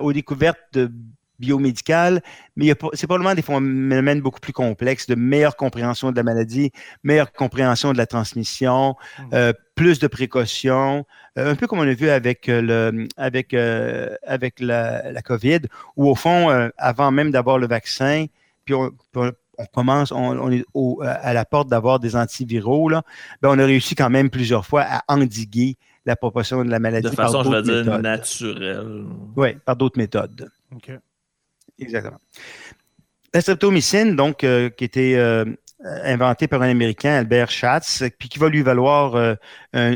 aux découvertes de biomédicales, mais c'est probablement des phénomènes beaucoup plus complexes, de meilleure compréhension de la maladie, meilleure compréhension de la transmission, mmh. euh, plus de précautions, euh, un peu comme on a vu avec, euh, le, avec, avec la, COVID, où au fond, avant même d'avoir le vaccin, puis on, commence, on, est à la porte d'avoir des antiviraux, là, ben on a réussi quand même plusieurs fois à endiguer la proportion de la maladie. De façon, je veux dire, naturelle. Oui, par d'autres méthodes. OK. Exactement. La streptomycine, donc, euh, qui était euh, inventé par un Américain, Albert Schatz, puis qui va lui valoir, euh,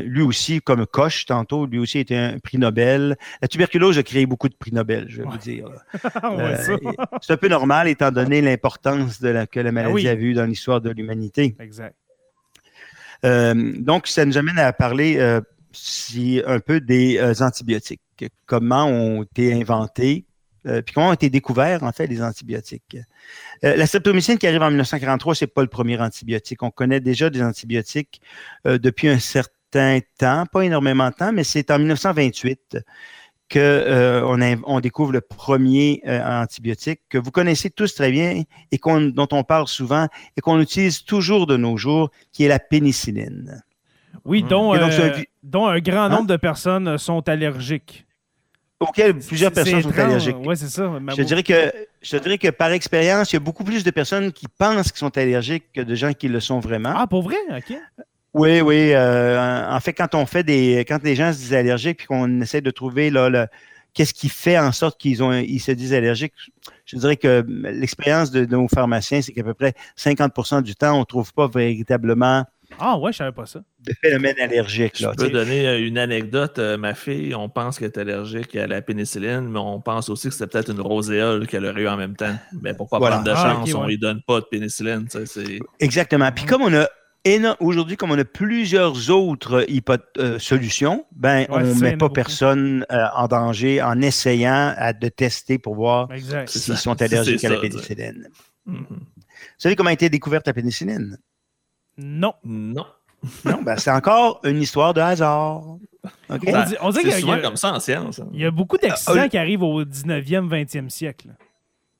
lui aussi, comme Koch tantôt, lui aussi était un prix Nobel. La tuberculose a créé beaucoup de prix Nobel, je vais vous dire. [LAUGHS] c'est un peu normal, étant donné l'importance que la ah maladie a vue dans l'histoire de l'humanité. Exact. donc, ça nous amène à parler si, un peu des antibiotiques. Comment ont été inventés, euh, puis comment ont été découverts, en fait, les antibiotiques? Euh, la streptomycine qui arrive en 1943, c'est pas le premier antibiotique. On connaît déjà des antibiotiques euh, depuis un certain temps, pas énormément de temps, mais c'est en 1928 qu'on on découvre le premier antibiotique que vous connaissez tous très bien et dont on parle souvent et qu'on utilise toujours de nos jours, qui est la pénicilline. Oui, dont, dont un grand hein? nombre de personnes sont allergiques auquel plusieurs personnes sont allergiques. Oui, c'est ça. Je dirais, que, je dirais que par expérience, il y a beaucoup plus de personnes qui pensent qu'ils sont allergiques que de gens qui le sont vraiment. Ah, pour vrai? OK. Oui, oui. Euh, en fait, quand on fait des. Quand les gens se disent allergiques puis qu'on essaie de trouver là, le, qu'est-ce qui fait en sorte qu'ils ont ils se disent allergiques, je dirais que l'expérience de, de, nos pharmaciens, c'est qu'à peu près 50% du temps, on ne trouve pas véritablement ah ouais, je savais pas ça. De phénomènes allergiques. Je peux donner euh, une anecdote. Euh, ma fille, on pense qu'elle est allergique à la pénicilline, mais on pense aussi que c'est peut-être une roséole qu'elle aurait eu en même temps. Mais pourquoi pas prendre de ah, chance? On ne lui donne pas de pénicilline. Exactement. Puis comme on a aujourd'hui, comme on a plusieurs autres euh, solutions, ben, on ne met pas personne en danger en essayant de tester pour voir s'ils sont allergiques à la pénicilline. Mm-hmm. Vous savez comment a été découverte la pénicilline? Non. Non. Non, ben c'est encore une histoire de hasard. On dit, on dit c'est souvent comme ça en science. Hein. Il y a beaucoup d'accidents ah, qui arrivent au 19e, 20e siècle.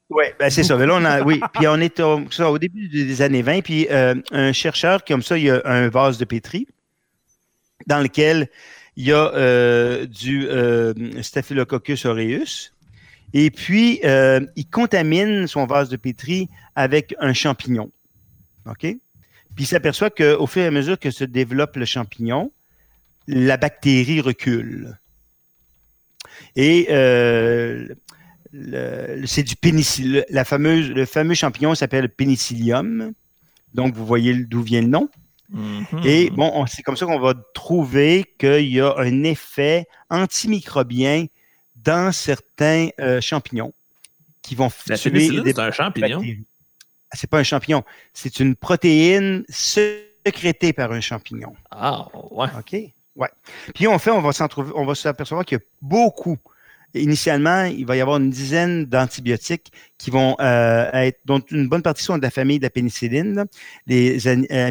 Oui, ben c'est ça. là, on a, oui. Puis on est au, au début des années 20. Puis euh, un chercheur, comme ça, il y a un vase de pétri dans lequel il y a euh, du euh, Staphylococcus aureus. Et puis, il contamine son vase de pétri avec un champignon. OK? Puis il s'aperçoit qu'au fur et à mesure que se développe le champignon, la bactérie recule. Et euh, c'est du pénicillium. La fameuse, le fameux champignon s'appelle pénicillium. Donc, vous voyez d'où vient le nom. Mm-hmm. Et bon, c'est comme ça qu'on va trouver qu'il y a un effet antimicrobien dans certains euh, champignons qui vont La c'est un champignon c'est pas un champignon, c'est une protéine sécrétée par un champignon. Ah, ouais. OK? Ouais. Puis on fait, on va on va s'apercevoir qu'il y a beaucoup. Initialement, il va y avoir une dizaine d'antibiotiques qui vont euh, être, dont une bonne partie sont de la famille de la pénicilline, les euh, euh,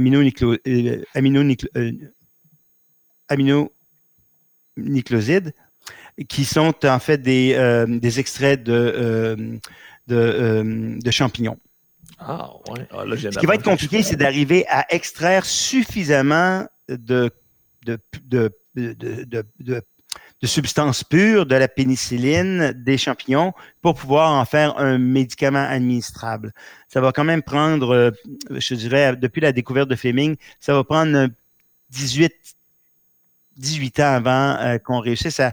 aminonucléosides, qui sont en fait des, des extraits de, de champignons. Ah, ouais. Ah, Ce qui va être compliqué, c'est d'arriver à extraire suffisamment de, de, de, substances pures de la pénicilline des champignons pour pouvoir en faire un médicament administrable. Ça va quand même prendre, euh, je dirais, depuis la découverte de Fleming, ça va prendre 18 18 ans avant qu'on réussisse à,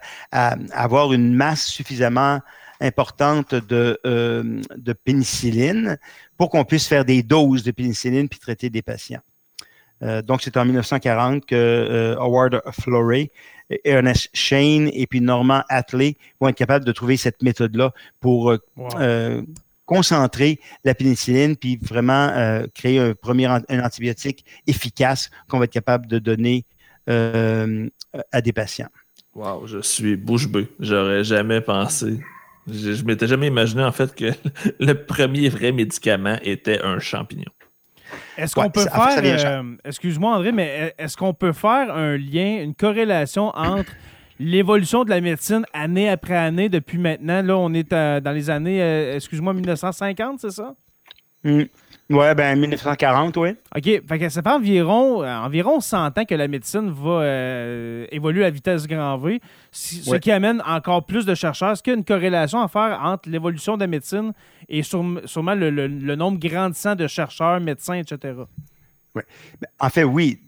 avoir une masse suffisamment importante de, de pénicilline pour qu'on puisse faire des doses de pénicilline puis traiter des patients. donc, c'est en 1940 que Howard Florey Ernest Shane et puis Norman Atley vont être capables de trouver cette méthode-là pour euh, euh, concentrer la pénicilline puis vraiment euh, créer un premier un antibiotique efficace qu'on va être capable de donner à des patients. Wow, je suis bouche bée. J'aurais jamais pensé. Je, je m'étais jamais imaginé en fait que [LAUGHS] le premier vrai médicament était un champignon. Est-ce qu'on peut faire, euh, excuse-moi André, mais est-ce qu'on peut faire un lien, une corrélation entre [COUGHS] l'évolution de la médecine année après année depuis maintenant? Là, on est dans les années, euh, excuse-moi, 1950, c'est ça? Hmm. Oui, ben 1940, oui. OK. Fait que ça fait environ, euh, environ 100 ans que la médecine va euh, évoluer à vitesse grand V, ce qui amène encore plus de chercheurs. Est-ce qu'il y a une corrélation à faire entre l'évolution de la médecine et sûrement le, nombre grandissant de chercheurs, médecins, etc.? Oui. Ben, en fait, oui.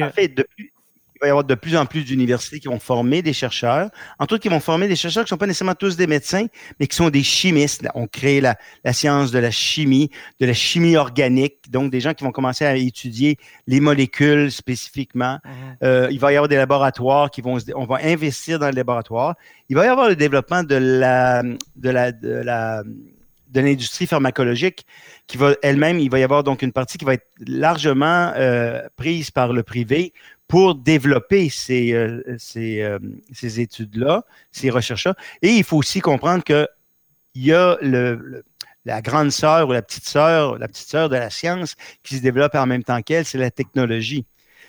En fait, depuis, il va y avoir de plus en plus d'universités qui vont former des chercheurs, entre autres qui vont former des chercheurs qui ne sont pas nécessairement tous des médecins, mais qui sont des chimistes. On crée la, science de la chimie, de la chimie organique, donc des gens qui vont commencer à étudier les molécules spécifiquement. Mhm. Euh, il va y avoir des laboratoires qui vont, on va investir dans le laboratoire. Il va y avoir le développement de la, de la, de la de l'industrie pharmacologique qui va elle-même, il va y avoir donc une partie qui va être largement euh, prise par le privé pour développer ces, euh, euh, ces, études-là, ces recherches-là. Et il faut aussi comprendre qu'il y a le, la grande sœur ou la petite sœur, la petite sœur de la science qui se développe en même temps qu'elle, c'est la technologie.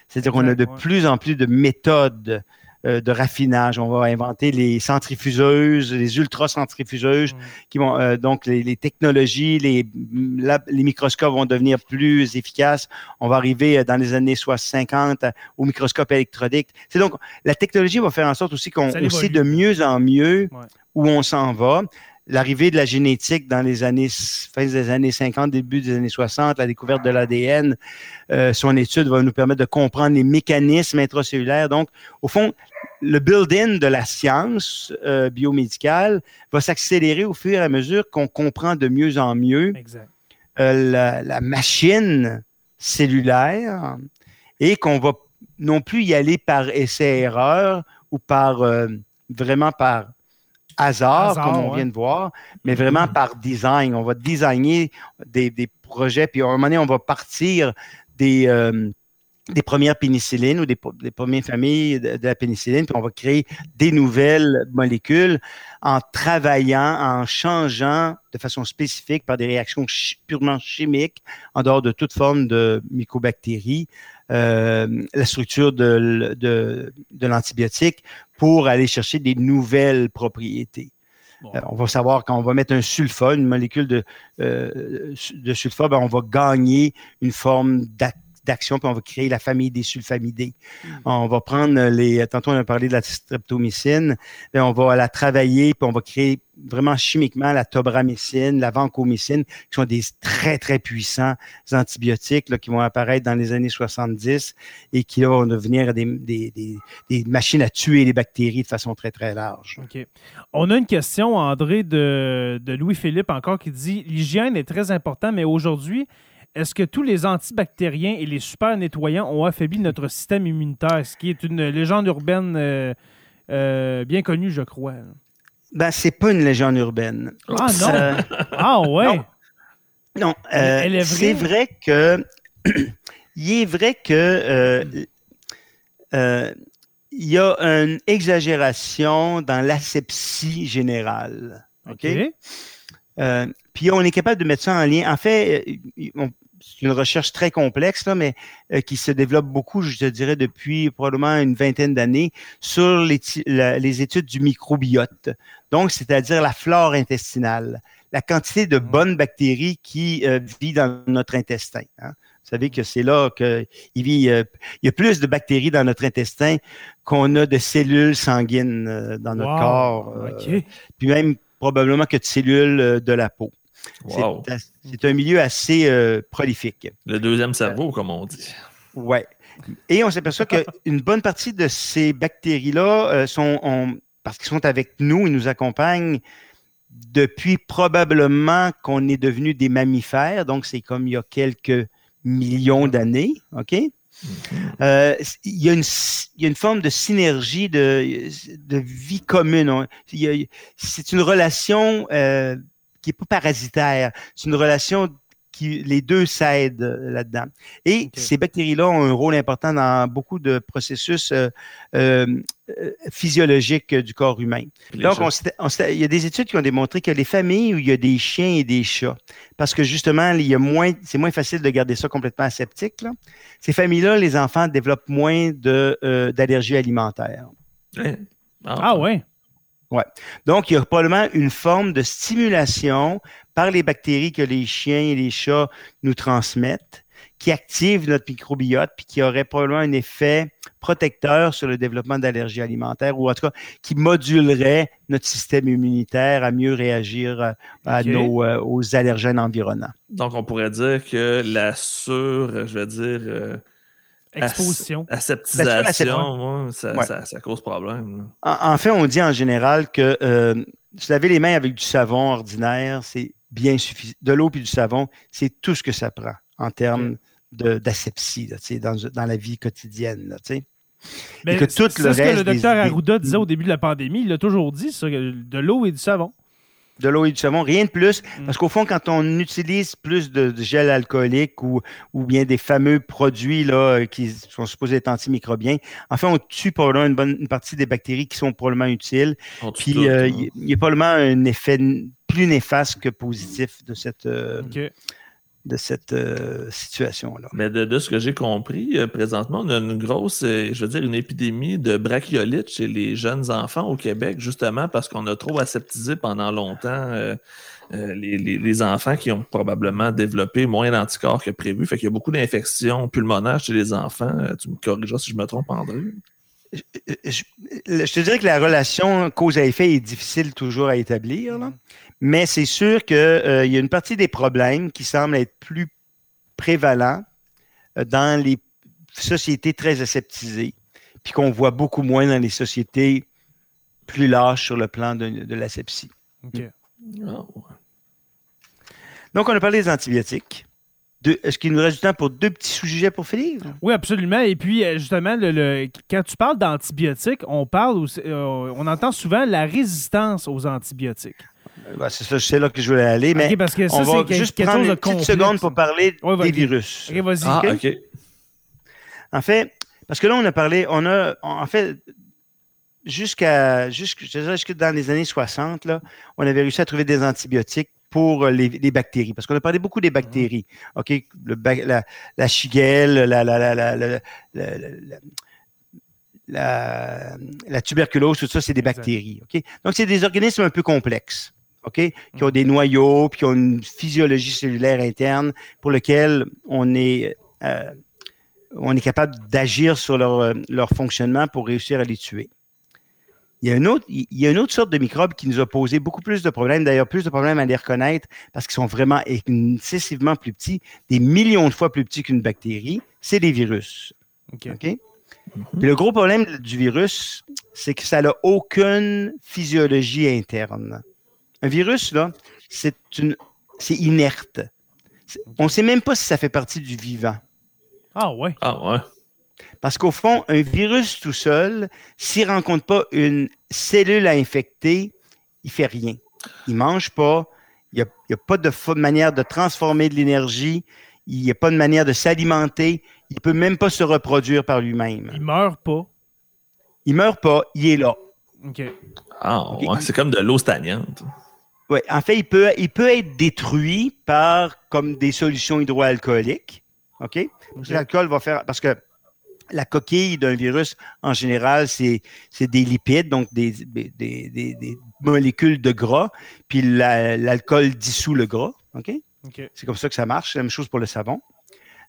C'est-à-dire qu'on a de plus en plus de méthodes euh, de raffinage. On va inventer les centrifuseuses, les ultracentrifuseuses, mm. qui vont euh, donc les, technologies, les, les microscopes vont devenir plus efficaces. On va arriver euh, dans les années 50 au microscope électronique. C'est donc la technologie va faire en sorte aussi qu'on sait de mieux en mieux où on s'en va l'arrivée de la génétique dans les années fin des années 50, début des années 60, la découverte de l'ADN, euh, son étude va nous permettre de comprendre les mécanismes intracellulaires. Donc, au fond, le build-in de la science euh, biomédicale va s'accélérer au fur et à mesure qu'on comprend de mieux en mieux euh, la, la, machine cellulaire et qu'on va non plus y aller par essai-erreur ou par vraiment par hasard, comme on vient de voir, mais vraiment mm-hmm. par design. On va designer des, projets, puis à un moment donné, on va partir des, euh, des premières pénicillines ou des, premières familles de, la pénicilline, puis on va créer des nouvelles molécules en travaillant, en changeant de façon spécifique par des réactions purement chimiques, en dehors de toute forme de mycobactéries, euh, la structure de, de, de l'antibiotique pour aller chercher des nouvelles propriétés. Euh, on va savoir quand on va mettre un sulfa, une molécule de, euh, de sulfa, ben, on va gagner une forme d'activité d'action, puis on va créer la famille des sulfamidés. Hmm. On va prendre les. Tantôt, on a parlé de la streptomycine. on va la travailler, puis on va créer vraiment chimiquement la tobramycine, la vancomycine, qui sont des très, très puissants antibiotiques là, qui vont apparaître dans les années 70 et qui vont devenir des, des, des, machines à tuer les bactéries de façon très, très large. OK. On a une question, André, de, de Louis-Philippe encore qui dit L'hygiène est très importante, mais aujourd'hui, est-ce que tous les antibactériens et les super nettoyants ont affaibli notre système immunitaire, ce qui est une légende urbaine euh, euh, bien connue, je crois? Ben, c'est pas une légende urbaine. Ah non! [LAUGHS] ah ouais! Non, euh, c'est vrai que [CLEARS THROAT] il est vrai que il y a une exagération dans l'asepsie générale. OK? Puis on est capable de mettre ça en lien. En fait, c'est une recherche très complexe, là, mais euh, qui se développe beaucoup, je te dirais, depuis probablement une vingtaine d'années, sur les, les, études du microbiote. Donc, c'est-à-dire la flore intestinale, la quantité de mmh. bonnes bactéries qui euh, vit dans notre intestin. Hein. Vous savez que c'est là qu'il vit. Euh, il y a plus de bactéries dans notre intestin qu'on a de cellules sanguines euh, dans notre corps. Puis même probablement que de cellules de la peau. C'est un milieu assez euh, prolifique. Le deuxième cerveau, comme on dit. Oui. Et on s'aperçoit qu'une [LAUGHS] bonne partie de ces bactéries-là euh, sont, parce qu'ils sont avec nous, ils nous accompagnent depuis probablement qu'on est devenu des mammifères, donc c'est comme il y a quelques millions d'années, OK? Euh, il, y a une, il, y a une, forme de synergie, de, de vie commune. C'est une relation euh, qui n'est pas parasitaire. C'est une relation les deux s'aident euh, là-dedans. Et ces bactéries-là ont un rôle important dans beaucoup de processus euh, euh, physiologiques du corps humain. Donc, il y a des études qui ont démontré que les familles où il y a des chiens et des chats, parce que justement, il y a moins, c'est moins facile de garder ça complètement aseptique. Ces familles-là, les enfants développent moins de, d'allergies alimentaires. Ah, ah ouais. Ouais. Donc, il y a probablement une forme de stimulation par les bactéries que les chiens et les chats nous transmettent, qui active notre microbiote, puis qui aurait probablement un effet protecteur sur le développement d'allergies alimentaires, ou en tout cas qui modulerait notre système immunitaire à mieux réagir euh, à nos, euh, aux allergènes environnants. Donc, on pourrait dire que la sur, je vais dire, euh, Exposition. Aseptisation, ça, ça, cause problème. En, fait, on dit en général que se laver les mains avec du savon ordinaire, c'est bien suffisant. De l'eau et du savon, c'est tout ce que ça prend en termes d'asepsie dans, dans, la vie quotidienne. c'est ce que le docteur Arruda disait au début de la pandémie. Il a toujours dit, ça, de l'eau et du savon. De l'eau et du savon, rien de plus. Mm. Parce qu'au fond, quand on utilise plus de, gel alcoolique ou, ou, bien des fameux produits là, qui sont supposés être antimicrobiens, en fait, on tue probablement une bonne partie des bactéries qui sont probablement utiles. Puis, euh, il y, a probablement un effet plus néfaste que positif de cette, euh, de cette euh, situation-là. Mais de, ce que j'ai compris, euh, présentement, on a une grosse, je veux dire, une épidémie de brachiolite chez les jeunes enfants au Québec, justement parce qu'on a trop aseptisé pendant longtemps les, enfants qui ont probablement développé moins d'anticorps que prévu. Fait qu'il y a beaucoup d'infections pulmonaires chez les enfants. Tu me corrigeras si je me trompe, André je, te dirais que la relation cause à effet est difficile toujours à établir, mais c'est sûr qu'il euh, y a une partie des problèmes qui semblent être plus prévalents euh, dans les sociétés très aseptisées, puis qu'on voit beaucoup moins dans les sociétés plus lâches sur le plan de, l'asepsie. Ah, Donc, on a parlé des antibiotiques. Est-ce qu'il nous reste du temps pour deux petits sujets pour finir? Oui, absolument. Et puis, euh, justement, le, quand tu parles d'antibiotiques, on parle aussi, euh, on entend souvent la résistance aux antibiotiques. Ben, c'est ça, c'est là que je voulais aller. Mais parce que ça, on va juste prendre une petite seconde pour parler des virus. OK, vas-y. Ah, OK. En fait, parce que là, on a parlé, on a, en fait, jusqu'à, jusque dans les années 60, là, on avait réussi à trouver des antibiotiques pour euh, les, bactéries, parce qu'on a parlé beaucoup des bactéries. OK? Le, la, la shigelle, la, la, la, tuberculose, tout ça, c'est des bactéries. OK? Donc, c'est des organismes un peu complexes. OK? Qui ont des noyaux, puis qui ont une physiologie cellulaire interne pour lequel on est, euh, on est capable d'agir sur leur, leur fonctionnement pour réussir à les tuer. Il y, a une autre, il y a une autre sorte de microbes qui nous a posé beaucoup plus de problèmes, d'ailleurs plus de problèmes à les reconnaître parce qu'ils sont vraiment excessivement plus petits, des millions de fois plus petits qu'une bactérie, c'est des virus. OK? Mhm. le gros problème du virus, c'est que ça n'a aucune physiologie interne. Un virus, là, c'est une c'est inerte. On ne sait même pas si ça fait partie du vivant. Ah ouais. Ah ouais. Parce qu'au fond, un virus tout seul, s'il ne rencontre pas une cellule à infecter, il ne fait rien. Il ne mange pas, il n'y a, pas de manière de transformer de l'énergie, il n'y a pas de manière de s'alimenter, il ne peut même pas se reproduire par lui-même. Il ne meurt pas. Il ne meurt pas, il est là. OK. Ah, c'est comme de l'eau stagnante. Oui, en fait, il peut, il peut être détruit par comme des solutions hydroalcooliques. OK? L'alcool va faire. Parce que la coquille d'un virus, en général, c'est des lipides, donc des, molécules de gras, puis l'alcool dissout le gras. OK? C'est comme ça que ça marche. C'est la même chose pour le savon.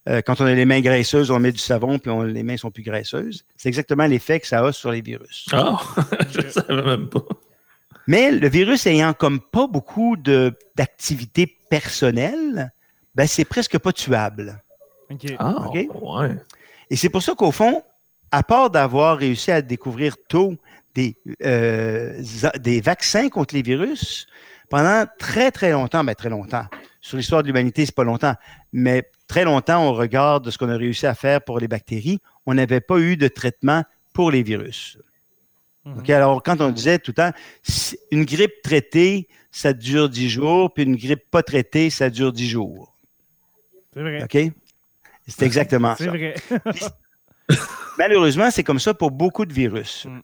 Euh, quand on a les mains graisseuses, on met du savon, puis les mains sont plus graisseuses. C'est exactement l'effet que ça a sur les virus. Ah, [LAUGHS] je ne savais même pas. Mais le virus ayant comme pas beaucoup d'activité personnelle, ben c'est presque pas tuable. Ah, ouais. Et c'est pour ça qu'au fond, à part d'avoir réussi à découvrir tôt des, euh, des vaccins contre les virus, pendant très, très longtemps, mais ben, très longtemps, sur l'histoire de l'humanité, c'est pas longtemps, mais très longtemps, au regard de ce qu'on a réussi à faire pour les bactéries, on n'avait pas eu de traitement pour les virus. Mhm. alors, quand on disait tout le temps, une grippe traitée, ça dure 10 jours, puis une grippe pas traitée, ça dure 10 jours. C'est vrai. OK? C'est exactement [LAUGHS] ça. C'est vrai. [LAUGHS] malheureusement, c'est comme ça pour beaucoup de virus. Mm.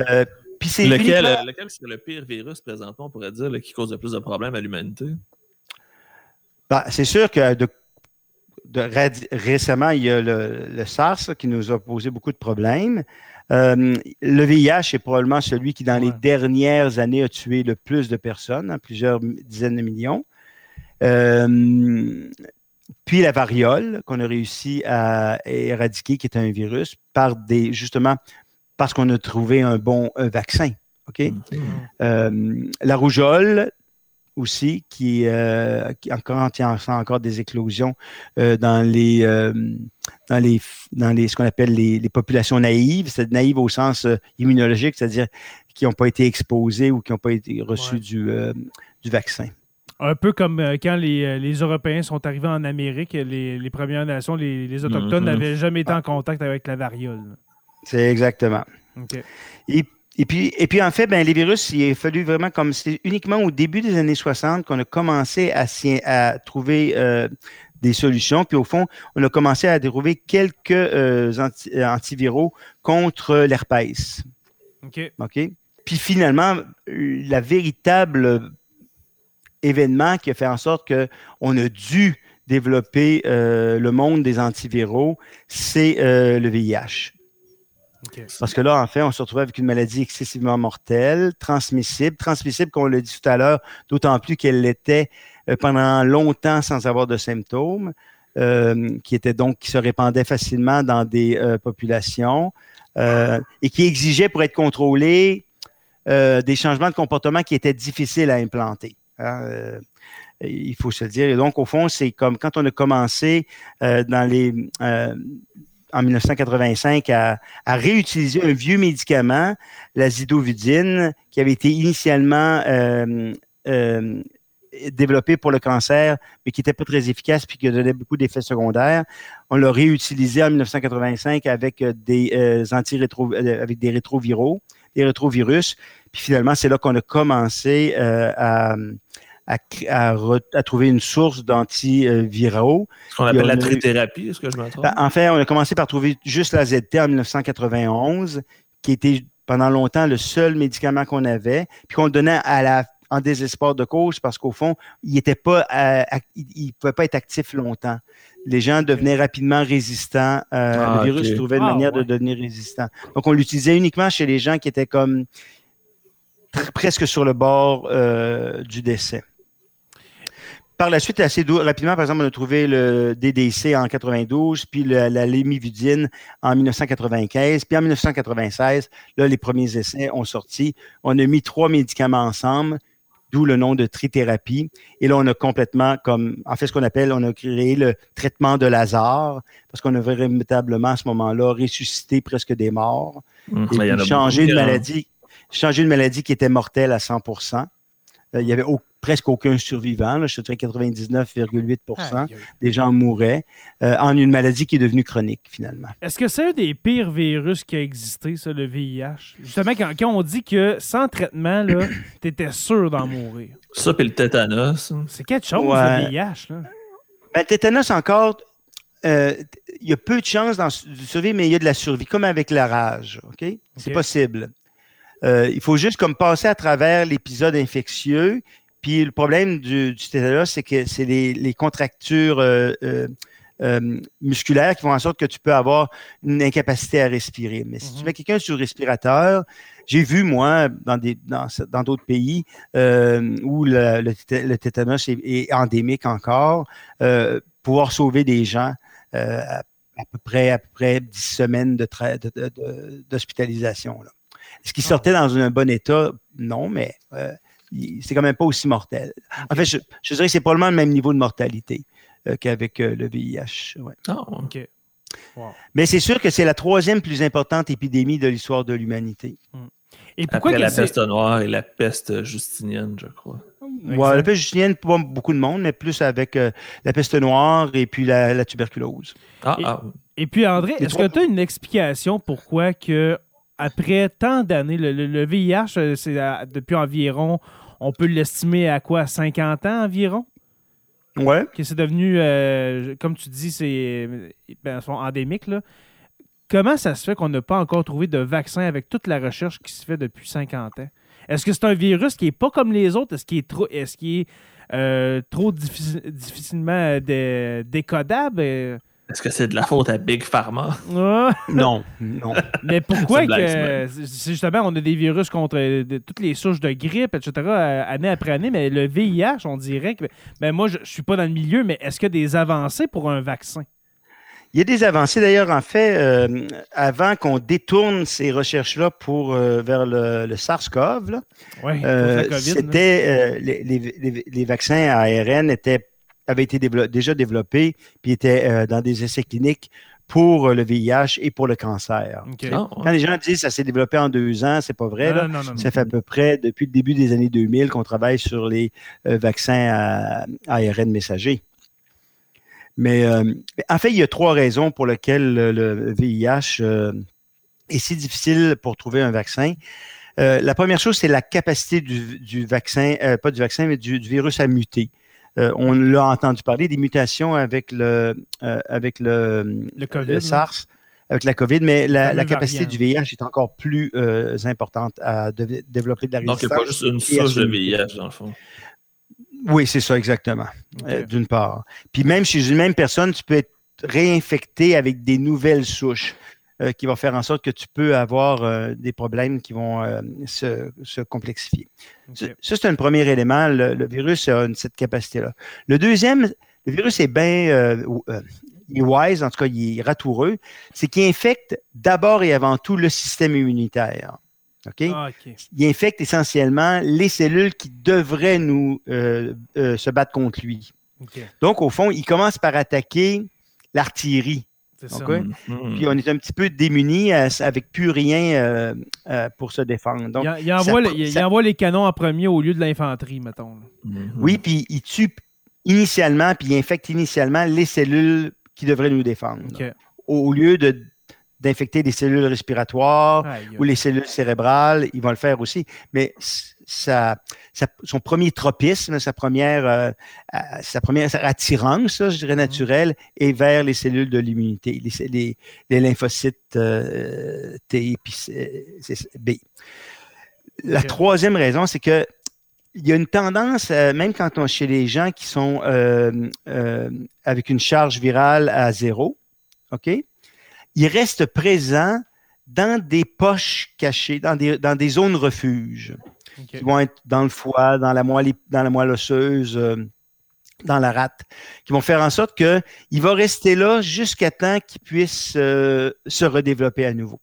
Euh, lequel, lequel serait le pire virus présentement, on pourrait dire, qui cause le plus de problèmes à l'humanité? Ben, c'est sûr que de, récemment, il y a le, SARS qui nous a posé beaucoup de problèmes. Euh, le VIH est probablement celui qui, dans les dernières années, a tué le plus de personnes, hein, plusieurs dizaines de millions. Euh, puis la variole, qu'on a réussi à éradiquer, qui est un virus, par des, justement, parce qu'on a trouvé un bon vaccin. OK? Mm-hmm. Euh, la rougeole, aussi, qui, euh, qui encore encore des éclosions euh, dans les euh, dans les dans les ce qu'on appelle les, populations naïves, c'est naïves au sens immunologique, c'est-à-dire qui n'ont pas été exposées ou qui n'ont pas été reçus du, du vaccin. Un peu comme quand les, les, Européens sont arrivés en Amérique, les, les Premières Nations, les, Autochtones mm-hmm. n'avaient jamais été en contact avec la variole. C'est exactement. Et et puis, et puis en fait, ben, les virus, il a fallu vraiment comme c'est uniquement au début des années 60 qu'on a commencé à, à trouver euh, des solutions. Puis au fond, on a commencé à trouver quelques euh, antiviraux contre l'herpès. OK. OK? Puis finalement, la véritable événement qui a fait en sorte qu'on a dû développer euh, le monde des antiviraux, c'est le VIH. Parce que là, en fait, on se retrouve avec une maladie excessivement mortelle, transmissible, transmissible, comme on l'a dit tout à l'heure, d'autant plus qu'elle l'était euh, pendant longtemps sans avoir de symptômes, euh, qui était donc qui se répandait facilement dans des euh, populations et qui exigeait pour être contrôlée des changements de comportement qui étaient difficiles à implanter. Hein, il faut se le dire. Et donc, au fond, c'est comme quand on a commencé dans les en 1985 à, réutiliser un vieux médicament, la zidovudine, qui avait été initialement euh, euh, développé pour le cancer, mais qui n'était pas très efficace puis qui donnait beaucoup d'effets secondaires. On l'a réutilisé en 1985 avec des euh, antirétro, avec des rétroviraux, des rétrovirus. Puis finalement, c'est là qu'on a commencé à à, trouver une source d'antiviraux. Ce qu'on appelle la trithérapie, est-ce que je me trompe? Ben, en fait, on a commencé par trouver juste la ZT en 1991, qui était pendant longtemps le seul médicament qu'on avait, puis qu'on donnait à la, en désespoir de cause parce qu'au fond, il ne pas, euh, il, pouvait pas être actif longtemps. Les gens devenaient rapidement résistants. Euh, ah, le virus trouvait une ah, manière de devenir résistant. Donc, on l'utilisait uniquement chez les gens qui étaient comme presque sur le bord euh, du décès. Par la suite, assez rapidement, par exemple, on a trouvé le DDC en 92, puis la lémivudine en 1995, puis en 1996, là, les premiers essais ont sorti. On a mis trois médicaments ensemble, d'où le nom de trithérapie. Et là, on a complètement, comme, en fait, ce qu'on appelle, on a créé le traitement de Lazare, parce qu'on a véritablement, à ce moment-là, ressuscité presque des morts. Mmh, et changé une hein. maladie, changé une maladie qui était mortelle à 100 euh, il y avait presque aucun survivant. je dirais 99,8% des gens mouraient euh, en une maladie qui est devenue chronique, finalement. Est-ce que c'est un des pires virus qui a existé, ça, le VIH? Justement, quand, on dit que sans traitement, [COUGHS] tu étais sûr d'en mourir. Ça, puis le tétanos. C'est quelque chose, le VIH. Là. Ben, le tétanos, encore, euh, il y a peu de chances de survivre, mais il y a de la survie, comme avec la rage. OK? C'est possible. Euh, il faut juste comme passer à travers l'épisode infectieux. Puis le problème du, du tétanos, c'est que c'est les, contractures euh, euh, musculaires qui font en sorte que tu peux avoir une incapacité à respirer. Mais si tu mhm. mets quelqu'un sur le respirateur, j'ai vu, moi, dans des dans, d'autres pays où le, tétanos est, endémique encore, pouvoir sauver des gens à, peu près à peu près 10 semaines d'hospitalisation. De, est-ce qu'il sortait dans un bon état? Non, mais euh, c'est quand même pas aussi mortel. En fait, je, dirais que c'est probablement le même niveau de mortalité euh, qu'avec euh, le VIH. Ah, OK. Mais c'est sûr que c'est la troisième plus importante épidémie de l'histoire de l'humanité. Et pourquoi Après la peste noire et la peste justinienne, je crois. Ouais, la peste justinienne, pas beaucoup de monde, mais plus avec euh, la peste noire et puis la, tuberculose. Ah, et, ah. et, puis, André, est-ce que tu as une explication pourquoi que après tant d'années, le, VIH, euh, c'est depuis environ, on peut l'estimer à quoi, 50 ans environ? Ouais. Que c'est devenu, euh, comme tu dis, c'est ben, endémique. Là. Comment ça se fait qu'on n'a pas encore trouvé de vaccin avec toute la recherche qui se fait depuis 50 ans? Est-ce que c'est un virus qui n'est pas comme les autres? Est-ce qu'il est trop, est-ce qu'il est, euh, trop difficilement décodable? Est-ce que c'est de la faute à Big Pharma? non, non. Mais pourquoi que justement on a des virus contre toutes les souches de grippe, etc., euh, année après année, mais le VIH, on dirait que. Ben moi, je, ne suis pas dans le milieu, mais est-ce qu'il y a des avancées pour un vaccin? Il y a des avancées d'ailleurs, en fait, euh, avant qu'on détourne ces recherches-là pour euh, vers le, SARS-CoV, c'était les, les, les, vaccins à ARN étaient avait été déjà développé, puis était euh, dans des essais cliniques pour euh, le VIH et pour le cancer. Ah, Quand les gens disent que ça s'est développé en deux ans, c'est pas vrai. ça fait à peu près depuis le début des années 2000 qu'on travaille sur les euh, vaccins à, ARN messager. Mais en fait, il y a trois raisons pour lesquelles le, VIH est si difficile pour trouver un vaccin. la première chose, c'est la capacité du, vaccin, pas du vaccin, mais du virus à muter. Euh, on l'a entendu parler des mutations avec le, euh, avec le, SARS, avec la COVID, mais la, capacité du VIH est encore plus euh, importante à développer de la résistance. Donc, il n'y a pas juste une souche de VIH, dans le fond. Oui, c'est ça, exactement. D'une part. Puis même chez une même personne, tu peux être réinfecté avec des nouvelles souches. Euh, qui va faire en sorte que tu peux avoir euh, des problèmes qui vont euh, se, complexifier. Ça, c'est un premier élément. Le, virus a cette capacité-là. Le deuxième, le virus est bien wise, en tout cas, il est ratoureux, c'est qu'il infecte d'abord et avant tout le système immunitaire. Ah, il infecte essentiellement les cellules qui devraient nous se battre contre lui. Donc, au fond, il commence par attaquer l'artillerie Mm-hmm. Puis on est un petit peu démunis euh, avec plus rien euh, euh, pour se défendre. Donc, il, envoie, les canons en premier au lieu de l'infanterie, mettons. Mm-hmm. Oui, puis il tue initialement, puis il infecte initialement les cellules qui devraient nous défendre. Au lieu de d'infecter des cellules respiratoires ou les cellules cérébrales, il va le faire aussi. Mais son premier tropisme, sa première, euh, euh, sa première attirance, je dirais, mhm. naturelle, est vers les cellules de l'immunité, les, lymphocytes euh, T et B. La troisième raison, c'est que il y a une tendance, même quand on chez les gens qui sont avec une charge virale à zéro, OK? Ils restent présents dans des poches cachées, dans des, dans des zones refuges qui vont être dans le foie, dans la moelle, dans la moelle osseuse, euh, dans la rate, qui vont faire en sorte qu'il va rester là jusqu'à temps qu'il puisse euh, se redévelopper à nouveau.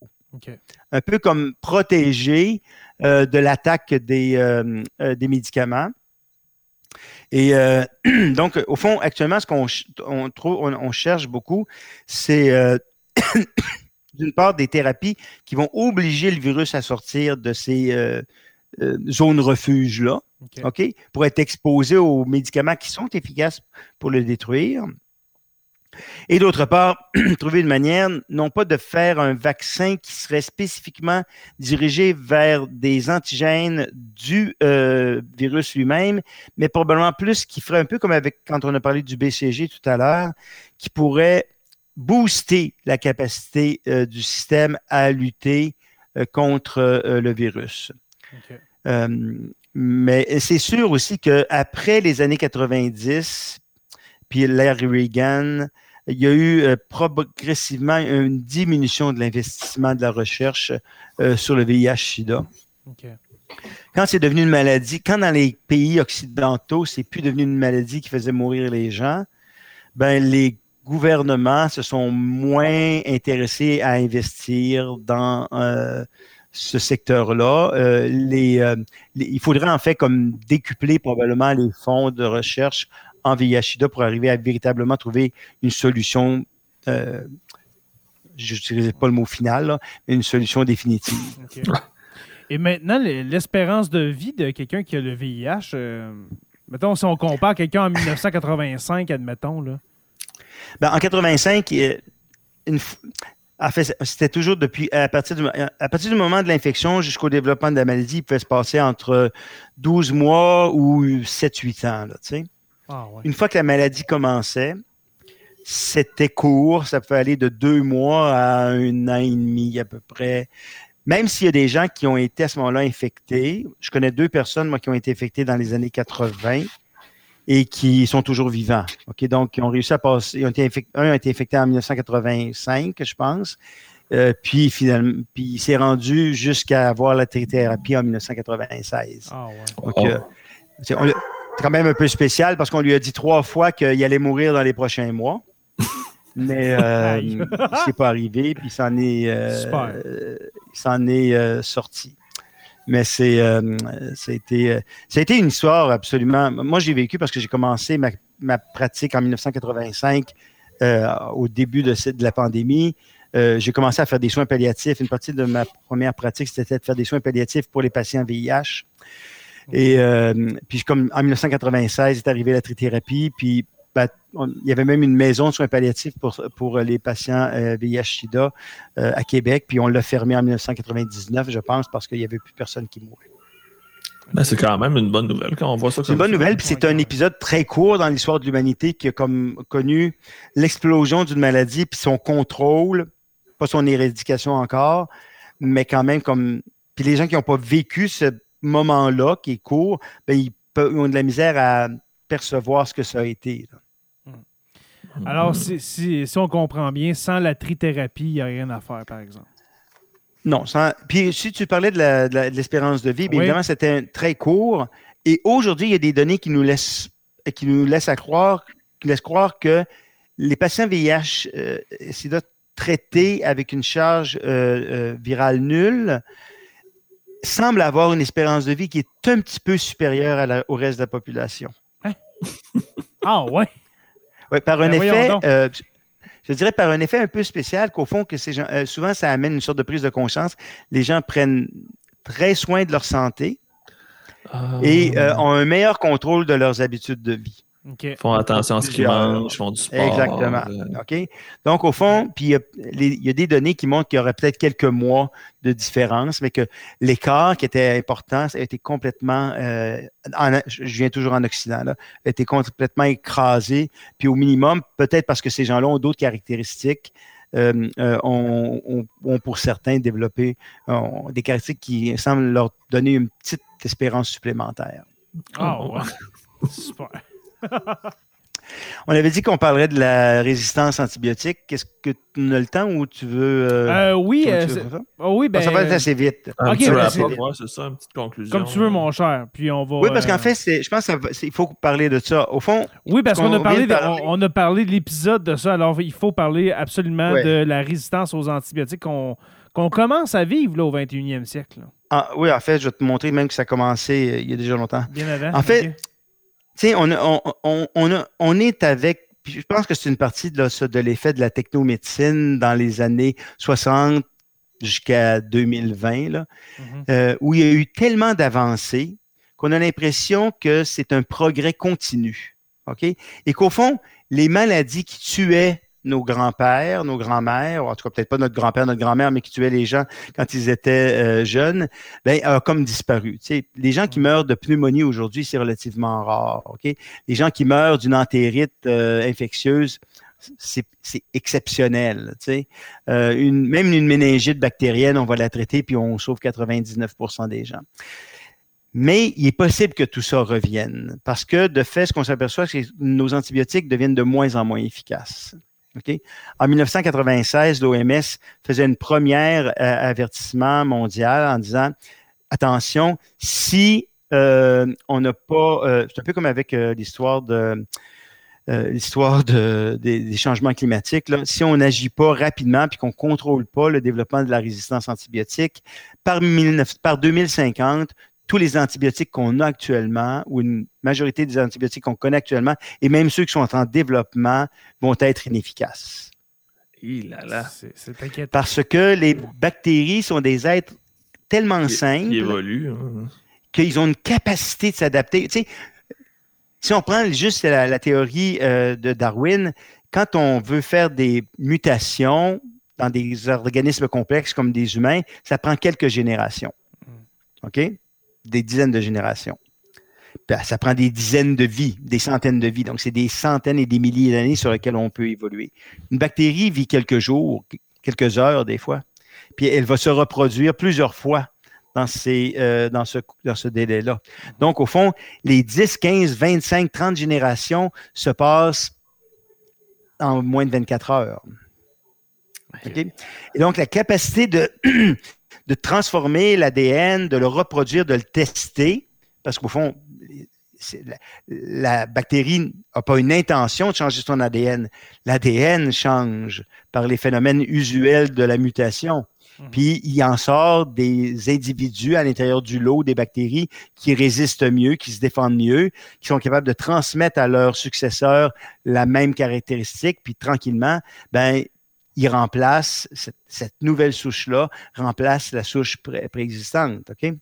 Un peu comme protéger euh, de l'attaque des, des médicaments. Et [CLEARS THROAT] donc, au fond, actuellement, ce qu'on on trouve, on, cherche beaucoup, c'est [CLEARS THROAT] d'une part des thérapies qui vont obliger le virus à sortir de euh, zone refuge-là, OK, pour être exposé aux médicaments qui sont efficaces pour le détruire. Et d'autre part, [CLEARS THROAT] trouver une manière, non pas de faire un vaccin qui serait spécifiquement dirigé vers des antigènes du euh, virus lui-même, mais probablement plus qui ferait un peu comme avec quand on a parlé du BCG tout à l'heure, qui pourrait booster la capacité euh, du système à lutter contre le virus. Euh, mais c'est sûr aussi qu'après les années 90, puis l'ère Reagan, il y a eu euh, progressivement une diminution de l'investissement de la recherche euh, sur le VIH-Sida. Quand c'est devenu une maladie, quand dans les pays occidentaux, c'est plus devenu une maladie qui faisait mourir les gens, ben les gouvernements se sont moins intéressés à investir dans ce secteur-là. Euh, euh, les, il faudrait en fait comme décupler probablement les fonds de recherche en VIH-Sida pour arriver à véritablement trouver une solution euh, je n'utilisais pas le mot final, mais une solution définitive. Et maintenant, l'espérance de vie de quelqu'un qui a le VIH, mettons, si on compare quelqu'un en 1985, admettons, là. Ben, en 85, une, c'était toujours depuis à partir, du, à partir du moment de l'infection jusqu'au développement de la maladie, il pouvait se passer entre 12 mois ou 7-8 ans. Là, ah, Une fois que la maladie commençait, c'était court, ça peut aller de deux mois à un an et demi à peu près. Même s'il y a des gens qui ont été à ce moment-là infectés, je connais deux personnes moi, qui ont été infectées dans les années 80 et qui sont toujours vivants. OK, donc, ils ont réussi à passer. Ils ont été un a été infecté en 1985, je pense. Euh, puis finalement, puis il s'est rendu jusqu'à avoir la thérapie en 1996. Ah ouais. Donc, euh, c'est quand même un peu spécial parce qu'on lui a dit trois fois qu'il allait mourir dans les prochains mois. Mais euh, [LAUGHS] il ne s'est pas arrivé, puis il s'en est, s'en est euh, sorti. Mais c'est, euh, ça a été une histoire absolument. Moi, j'ai vécu parce que j'ai commencé ma, ma, pratique en 1985, au début de, la pandémie. j'ai commencé à faire des soins palliatifs. Une partie de ma première pratique, c'était de faire des soins palliatifs pour les patients VIH. Et puis, comme en 1996 est arrivée la trithérapie, puis ben, il y avait même une maison de soins palliatifs pour, pour les patients euh, VIH-Sida euh, à Québec, puis on l'a fermé en 1999, je pense, parce qu'il n'y avait plus personne qui mourait. Ben, c'est quand même une bonne nouvelle quand on voit ça. C'est une bonne nouvelle, puis c'est un épisode très court dans l'histoire de l'humanité qui a comme connu l'explosion d'une maladie, puis son contrôle, pas son éradication encore, mais quand même comme. Puis les gens qui n'ont pas vécu ce moment-là, qui est court, ben, ils, ont de la misère à percevoir ce que ça a été. Alors, si, on comprend bien, sans la trithérapie, il n'y a rien à faire, par exemple. Non. Sans... Puis, si tu parlais de l'espérance de, vie, bien évidemment, c'était très court. Et aujourd'hui, il y a des données qui nous laissent, qui nous laissent à croire, qui laissent croire que les patients VIH, euh, SIDA traités avec une charge euh, euh, virale nulle, semblent avoir une espérance de vie qui est un petit peu supérieure au reste de la population. Hein? [LAUGHS] ah ouais? Oui, par un ben, effet, euh, je dirais par un effet un peu spécial qu'au fond, que ces gens, euh, souvent, ça amène une sorte de prise de conscience. Les gens prennent très soin de leur santé et euh, ont un meilleur contrôle de leurs habitudes de vie. Ils font attention à ce qu'ils mangent, font du sport. Exactement. Euh. OK? Donc, au fond, puis il y, a des données qui montrent qu'il y aurait peut-être quelques mois de différence, mais que l'écart qui était important a été complètement, euh, je viens toujours en Occident, là, a été complètement écrasé. Puis au minimum, peut-être parce que ces gens-là ont d'autres caractéristiques, euh, ont, pour certains développé des caractéristiques qui semblent leur donner une petite espérance supplémentaire. Ah, oh, [LAUGHS] Super. [LAUGHS] On avait dit qu'on parlerait de la résistance antibiotique. Qu'est-ce que tu as le temps ou tu veux. Euh, euh, oui, euh, oh, oui ben, ça va être assez vite. Un c'est ça, une petite conclusion. Comme tu veux, mon cher. Puis on va, oui, parce qu'en fait, je pense qu'il faut parler de ça. Au fond. Oui, parce qu'on a, parlé de, on, a parlé de l'épisode de ça. Alors, il faut parler absolument de la résistance aux antibiotiques qu'on commence à vivre là, au 21e siècle. Ah, oui, en fait, je vais te montrer même que ça a commencé il y a déjà longtemps. Bien avant. En fait tu sais, on, on, on, on, est avec, je pense que c'est une partie de, de l'effet de la technomédecine dans les années 60 jusqu'à 2020, là, mm-hmm. euh, où il y a eu tellement d'avancées qu'on a l'impression que c'est un progrès continu. OK? Et qu'au fond, les maladies qui tuaient nos grands-pères, nos grands-mères, en tout cas peut-être pas notre grand-père, notre grand-mère, mais qui tuaient les gens quand ils étaient euh, jeunes, ben, a comme disparu. Tu sais, les gens qui meurent de pneumonie aujourd'hui, c'est relativement rare. Ok, Les gens qui meurent d'une entérite euh, infectieuse, c'est exceptionnel. Tu sais? Euh, une, même une méningite bactérienne, on va la traiter, puis on sauve 99 des gens. Mais il est possible que tout ça revienne parce que de fait, ce qu'on s'aperçoit, c'est que nos antibiotiques deviennent de moins en moins efficaces. En 1996, l'OMS faisait une première euh, avertissement mondial en disant attention, si euh, on n'a pas, euh, c'est un peu comme avec l'histoire de l'histoire de, des, changements climatiques. Si on n'agit pas rapidement puis qu'on ne contrôle pas le développement de la résistance antibiotique, par 2050, tous les antibiotiques qu'on a actuellement, ou une majorité des antibiotiques qu'on connaît actuellement, et même ceux qui sont en développement, vont être inefficaces. C'est inquiétant. Parce que les bactéries sont des êtres tellement simples. Qui évoluent. Hein. Qu'ils ont une capacité de s'adapter. Tu sais, si on prend juste la, théorie euh, de Darwin, quand on veut faire des mutations dans des organismes complexes comme des humains, ça prend quelques générations. Mm. OK? Des dizaines de générations. Ça prend des dizaines de vies, des centaines de vies. Donc, c'est des centaines et des milliers d'années sur lesquelles on peut évoluer. Une bactérie vit quelques jours, quelques heures des fois. Puis elle va se reproduire plusieurs fois dans, ces, euh, dans ce, dans ce délai-là. Donc, au fond, les 10, 15, 25, 30 générations se passent en moins de 24 heures. Et donc, la capacité de, [CLEARS THROAT] de transformer l'ADN, de le reproduire, de le tester, parce qu'au fond, la, bactérie n'a pas une intention de changer son ADN. L'ADN change par les phénomènes usuels de la mutation. Mhm. Puis il en sort des individus à l'intérieur du lot des bactéries qui résistent mieux, qui se défendent mieux, qui sont capables de transmettre à leurs successeurs la même caractéristique, puis tranquillement, ben ils remplacent cette, nouvelle souche-là, remplace la souche préexistante. OK?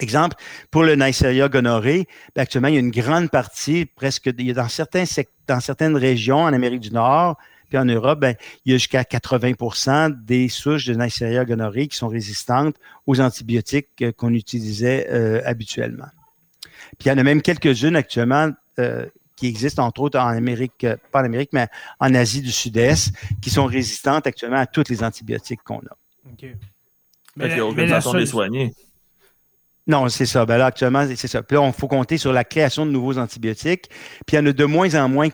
Exemple, pour le Neisseria gonorrhée, ben, actuellement, il y a une grande partie, presque, il y a dans, certains, dans certaines régions en Amérique du Nord, puis en Europe, ben, il y a jusqu'à 80% des souches de Neisseria gonorrhée qui sont résistantes aux antibiotiques qu'on utilisait euh, habituellement. Puis il y en a même quelques-unes actuellement euh, qui existent, entre autres en Amérique, pas en Amérique, mais en Asie du Sud-Est, qui sont résistantes actuellement à tous les antibiotiques qu'on a. OK. Mais, il y a aucune façon de les soigner. Non, c'est ça. Ben là, actuellement, c'est ça. Puis là, il faut compter sur la création de nouveaux antibiotiques. Puis il y en a de moins en moins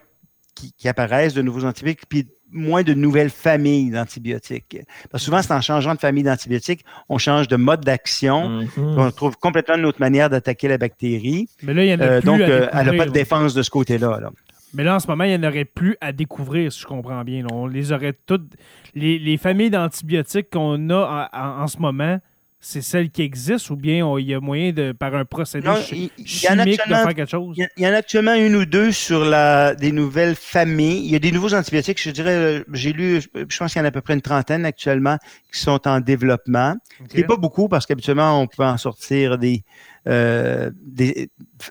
qui, apparaissent, de nouveaux antibiotiques, puis moins de nouvelles familles d'antibiotiques. Parce que souvent, c'est en changeant de famille d'antibiotiques, on change de mode d'action, mm-hmm. on trouve complètement une autre manière d'attaquer la bactérie. Mais là, il y en a euh, plus Donc, euh, elle n'a pas de défense de ce côté-là. Mais là, en ce moment, il n'y en aurait plus à découvrir, si je comprends bien. On les aurait toutes. Les, familles d'antibiotiques qu'on a en, ce moment, c'est celle qui existe ou bien il y a moyen de, par un procédé chimique de faire quelque chose? Il y, en a actuellement une ou deux sur la, des nouvelles familles. Il y a des nouveaux antibiotiques, je dirais, j'ai lu, je pense qu'il y en a à peu près une trentaine actuellement qui sont en développement. Okay. pas beaucoup parce qu'habituellement, on peut en sortir des, euh,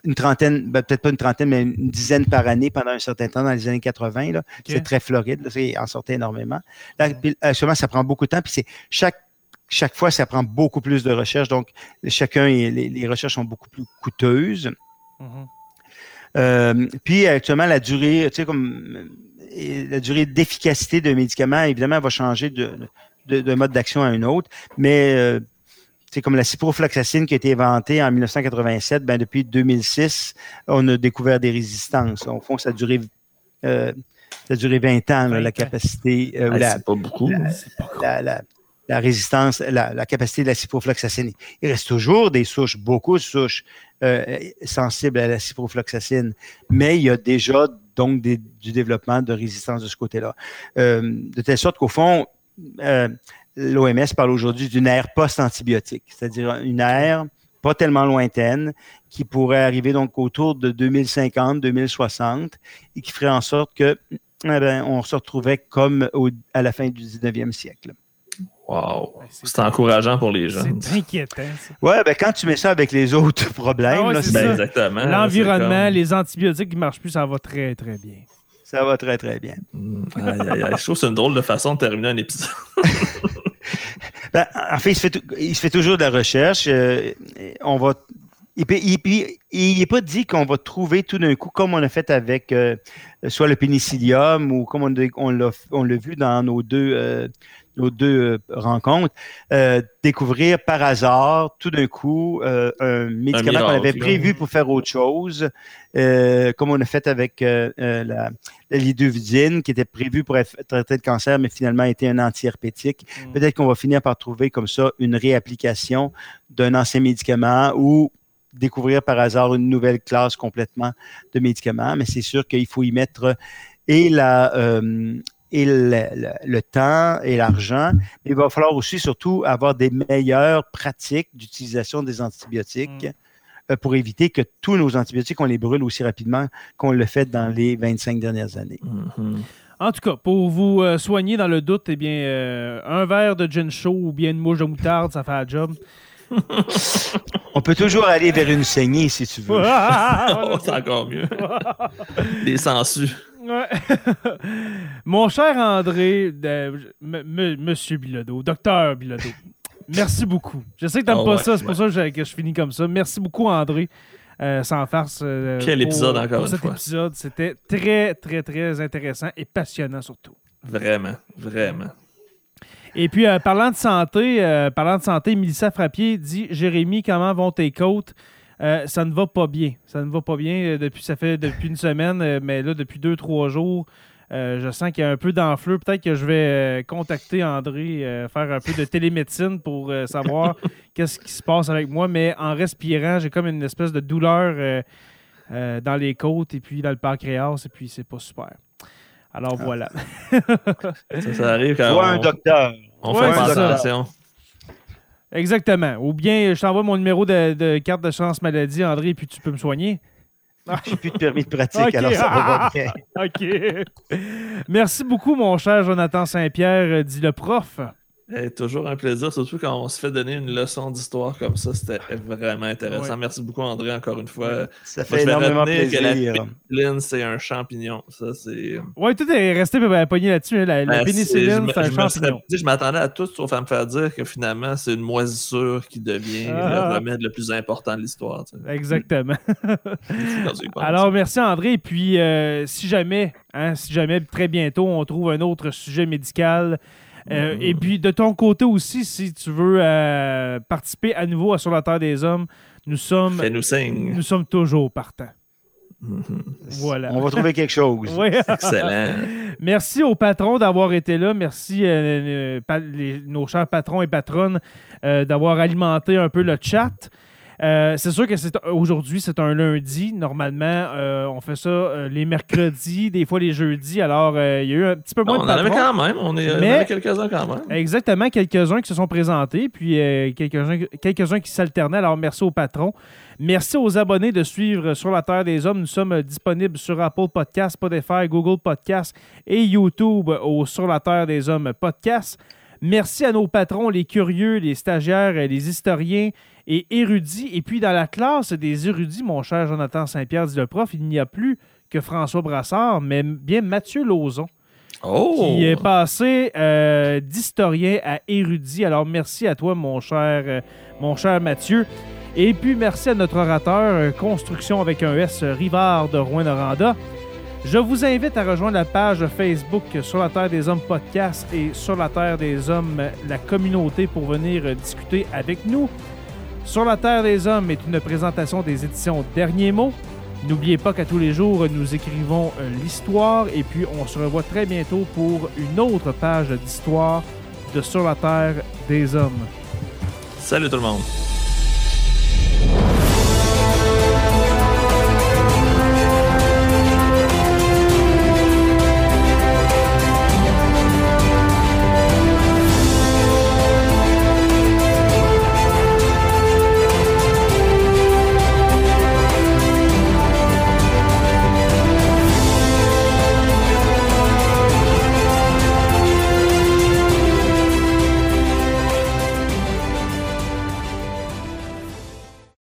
une trentaine, ben, peut-être pas une trentaine, mais une dizaine par année pendant un certain temps dans les années 80. C'est très floride, là, en sortait énormément. Là, actuellement, ça prend beaucoup de temps, puis c'est chaque chaque fois, ça prend beaucoup plus de recherches. Donc, chacun, les, recherches sont beaucoup plus coûteuses. Mm-hmm. Euh, puis, actuellement, la durée, tu sais, comme la durée d'efficacité d'un médicament, évidemment, va changer de, mode d'action à un autre. Mais, c'est euh, comme la ciprofloxacine qui a été inventée en 1987, ben, depuis 2006, on a découvert des résistances. Au fond, ça a duré, euh, ça a duré 20 ans, la capacité. Ah, c'est pas beaucoup. La, la résistance, la, capacité de la ciprofloxacine. Il reste toujours des souches, beaucoup de souches euh, sensibles à la ciprofloxacine, mais il y a déjà donc du développement de résistance de ce côté-là. Euh, de telle sorte qu'au fond, euh, l'OMS parle aujourd'hui d'une ère post-antibiotique, c'est-à-dire une ère pas tellement lointaine, qui pourrait arriver donc autour de 2050, 2060, et qui ferait en sorte que eh ben, on se retrouvait comme à la fin du 19e siècle. Wow. C'est encourageant pour les gens. C'est inquiétant. Ça. Ouais, ben quand tu mets ça avec les autres [LAUGHS] problèmes, ah ben, exactement. L'environnement, les antibiotiques qui ne marchent plus, ça va très, très bien. Ça va très, très bien. Hmm. Je trouve que c'est une drôle de façon de terminer un épisode. [LAUGHS] ben, en fait, il se fait, toujours de la recherche. Euh, on va il n'est pas dit qu'on va trouver tout d'un coup, comme on a fait avec euh, soit le pénicillium ou comme on, l'a vu dans nos deux, euh, nos deux euh, rencontres, euh, découvrir par hasard, tout d'un coup, euh, un médicament qu'on avait prévu pour faire autre chose, comme on a fait avec la, qui était prévu pour traiter le cancer, mais finalement été un antiherpétique. Mm. Peut-être qu'on va finir par trouver comme ça une réapplication d'un ancien médicament ou découvrir par hasard une nouvelle classe complètement de médicaments, mais c'est sûr qu'il faut y mettre et la, et le, temps et l'argent, mais il va falloir aussi surtout avoir des meilleures pratiques d'utilisation des antibiotiques mm. euh, pour éviter que tous nos antibiotiques, on les brûle aussi rapidement qu'on le fait dans les 25 dernières années. Mm-hmm. En tout cas, pour vous euh, soigner dans le doute, eh bien, euh, un verre de gin chaud ou bien une mouche de moutarde, ça fait la job. [LAUGHS] On peut toujours aller vers une saignée si tu veux. [LAUGHS] [LAUGHS] oh, c'est encore mieux. Des sangsues. Ouais. [LAUGHS] Mon cher André, Monsieur Bilodeau, docteur Bilodeau, merci beaucoup. Je sais que t'aimes oh, pas ça, c'est pour ça que je, finis comme ça. Merci beaucoup, André. Euh, sans farce. Euh, Quel épisode encore pour cet épisode. C'était très, très, très intéressant et passionnant surtout. Vraiment, vraiment. Et puis, euh, parlant de santé, parlant de santé, Mélissa Frappier dit Jérémy, comment vont tes côtes? Ça ne va pas bien. Ça ne va pas bien depuis ça fait depuis une semaine, mais là, depuis deux, trois jours. Euh, je sens qu'il y a un peu d'enflure. Peut-être que je vais euh, contacter André, euh, faire un peu de télémédecine pour savoir [LAUGHS] qu'est-ce qui se passe avec moi. Mais en respirant, j'ai comme une espèce de douleur dans les côtes et puis dans le pancréas. Et puis, c'est pas super. Alors ah. voilà. ça, arrive quand on, un docteur. On fait attention. Exactement. Ou bien je t'envoie mon numéro de, de, carte de chance maladie, André, et puis tu peux me soigner. [LAUGHS] J'ai plus de permis de pratique, alors ça va [LAUGHS] bien. OK. Merci beaucoup, mon cher Jonathan Saint-Pierre, dit le prof. Eh, toujours un plaisir, surtout quand on se fait donner une leçon d'histoire comme ça. C'était vraiment intéressant. Merci beaucoup, André, encore une fois. Ça fait énormément plaisir. Que la c'est un champignon. Ça, c'est... Ouais, tout est resté pogné là-dessus. Hein. La, ben, pénicilline, c'est un champignon. je m'attendais à tout sauf à me faire dire que finalement, c'est une moisissure qui devient le remède le plus important de l'histoire. Exactement. [LAUGHS] Alors, merci, André. Et puis, euh, si jamais, hein, si jamais, très bientôt, on trouve un autre sujet médical euh, et puis, de ton côté aussi, si tu veux euh, participer à nouveau à Sur la Terre des Hommes, nous sommes, nous, sommes toujours partants. Mm-hmm. Voilà. On va trouver quelque chose. [LAUGHS] Excellent. Merci aux patrons d'avoir été là. Merci à euh, nos chers patrons et patronnes d'avoir alimenté un peu le chat. Euh, c'est sûr que c'est aujourd'hui, c'est un lundi. Normalement, euh, on fait ça euh, les mercredis, des fois les jeudis. Alors, il y a eu un petit peu moins de On en avait quand même. On, est, avait quelques-uns quand même. Exactement, quelques-uns qui se sont présentés, puis quelques-uns quelques qui s'alternaient. Alors, merci aux patrons. Merci aux abonnés de suivre Sur la Terre des Hommes. Nous sommes disponibles sur Apple Podcasts, Spotify, Google Podcasts et YouTube au Sur la Terre des Hommes podcast. Merci à nos patrons, les curieux, les stagiaires, les historiens et érudits. Et puis dans la classe des érudits, mon cher Jonathan Saint-Pierre dit le prof, il n'y a plus que François Brassard, mais bien Mathieu Lauzon. Oh! Qui est passé euh, d'historien à érudit. Alors, merci à toi, mon cher, euh, mon cher Mathieu. Et puis, merci à notre orateur, euh, Construction avec un S, Rivard de Rouen-Noranda. Je vous invite à rejoindre la page Facebook Sur la Terre des Hommes podcast et Sur la Terre des Hommes, la communauté, pour venir discuter avec nous. Sur la Terre des Hommes est une présentation des éditions Derniers mots. N'oubliez pas qu'à tous les jours, nous écrivons euh, l'histoire et puis on se revoit très bientôt pour une autre page d'histoire de Sur la Terre des Hommes. Salut tout le monde!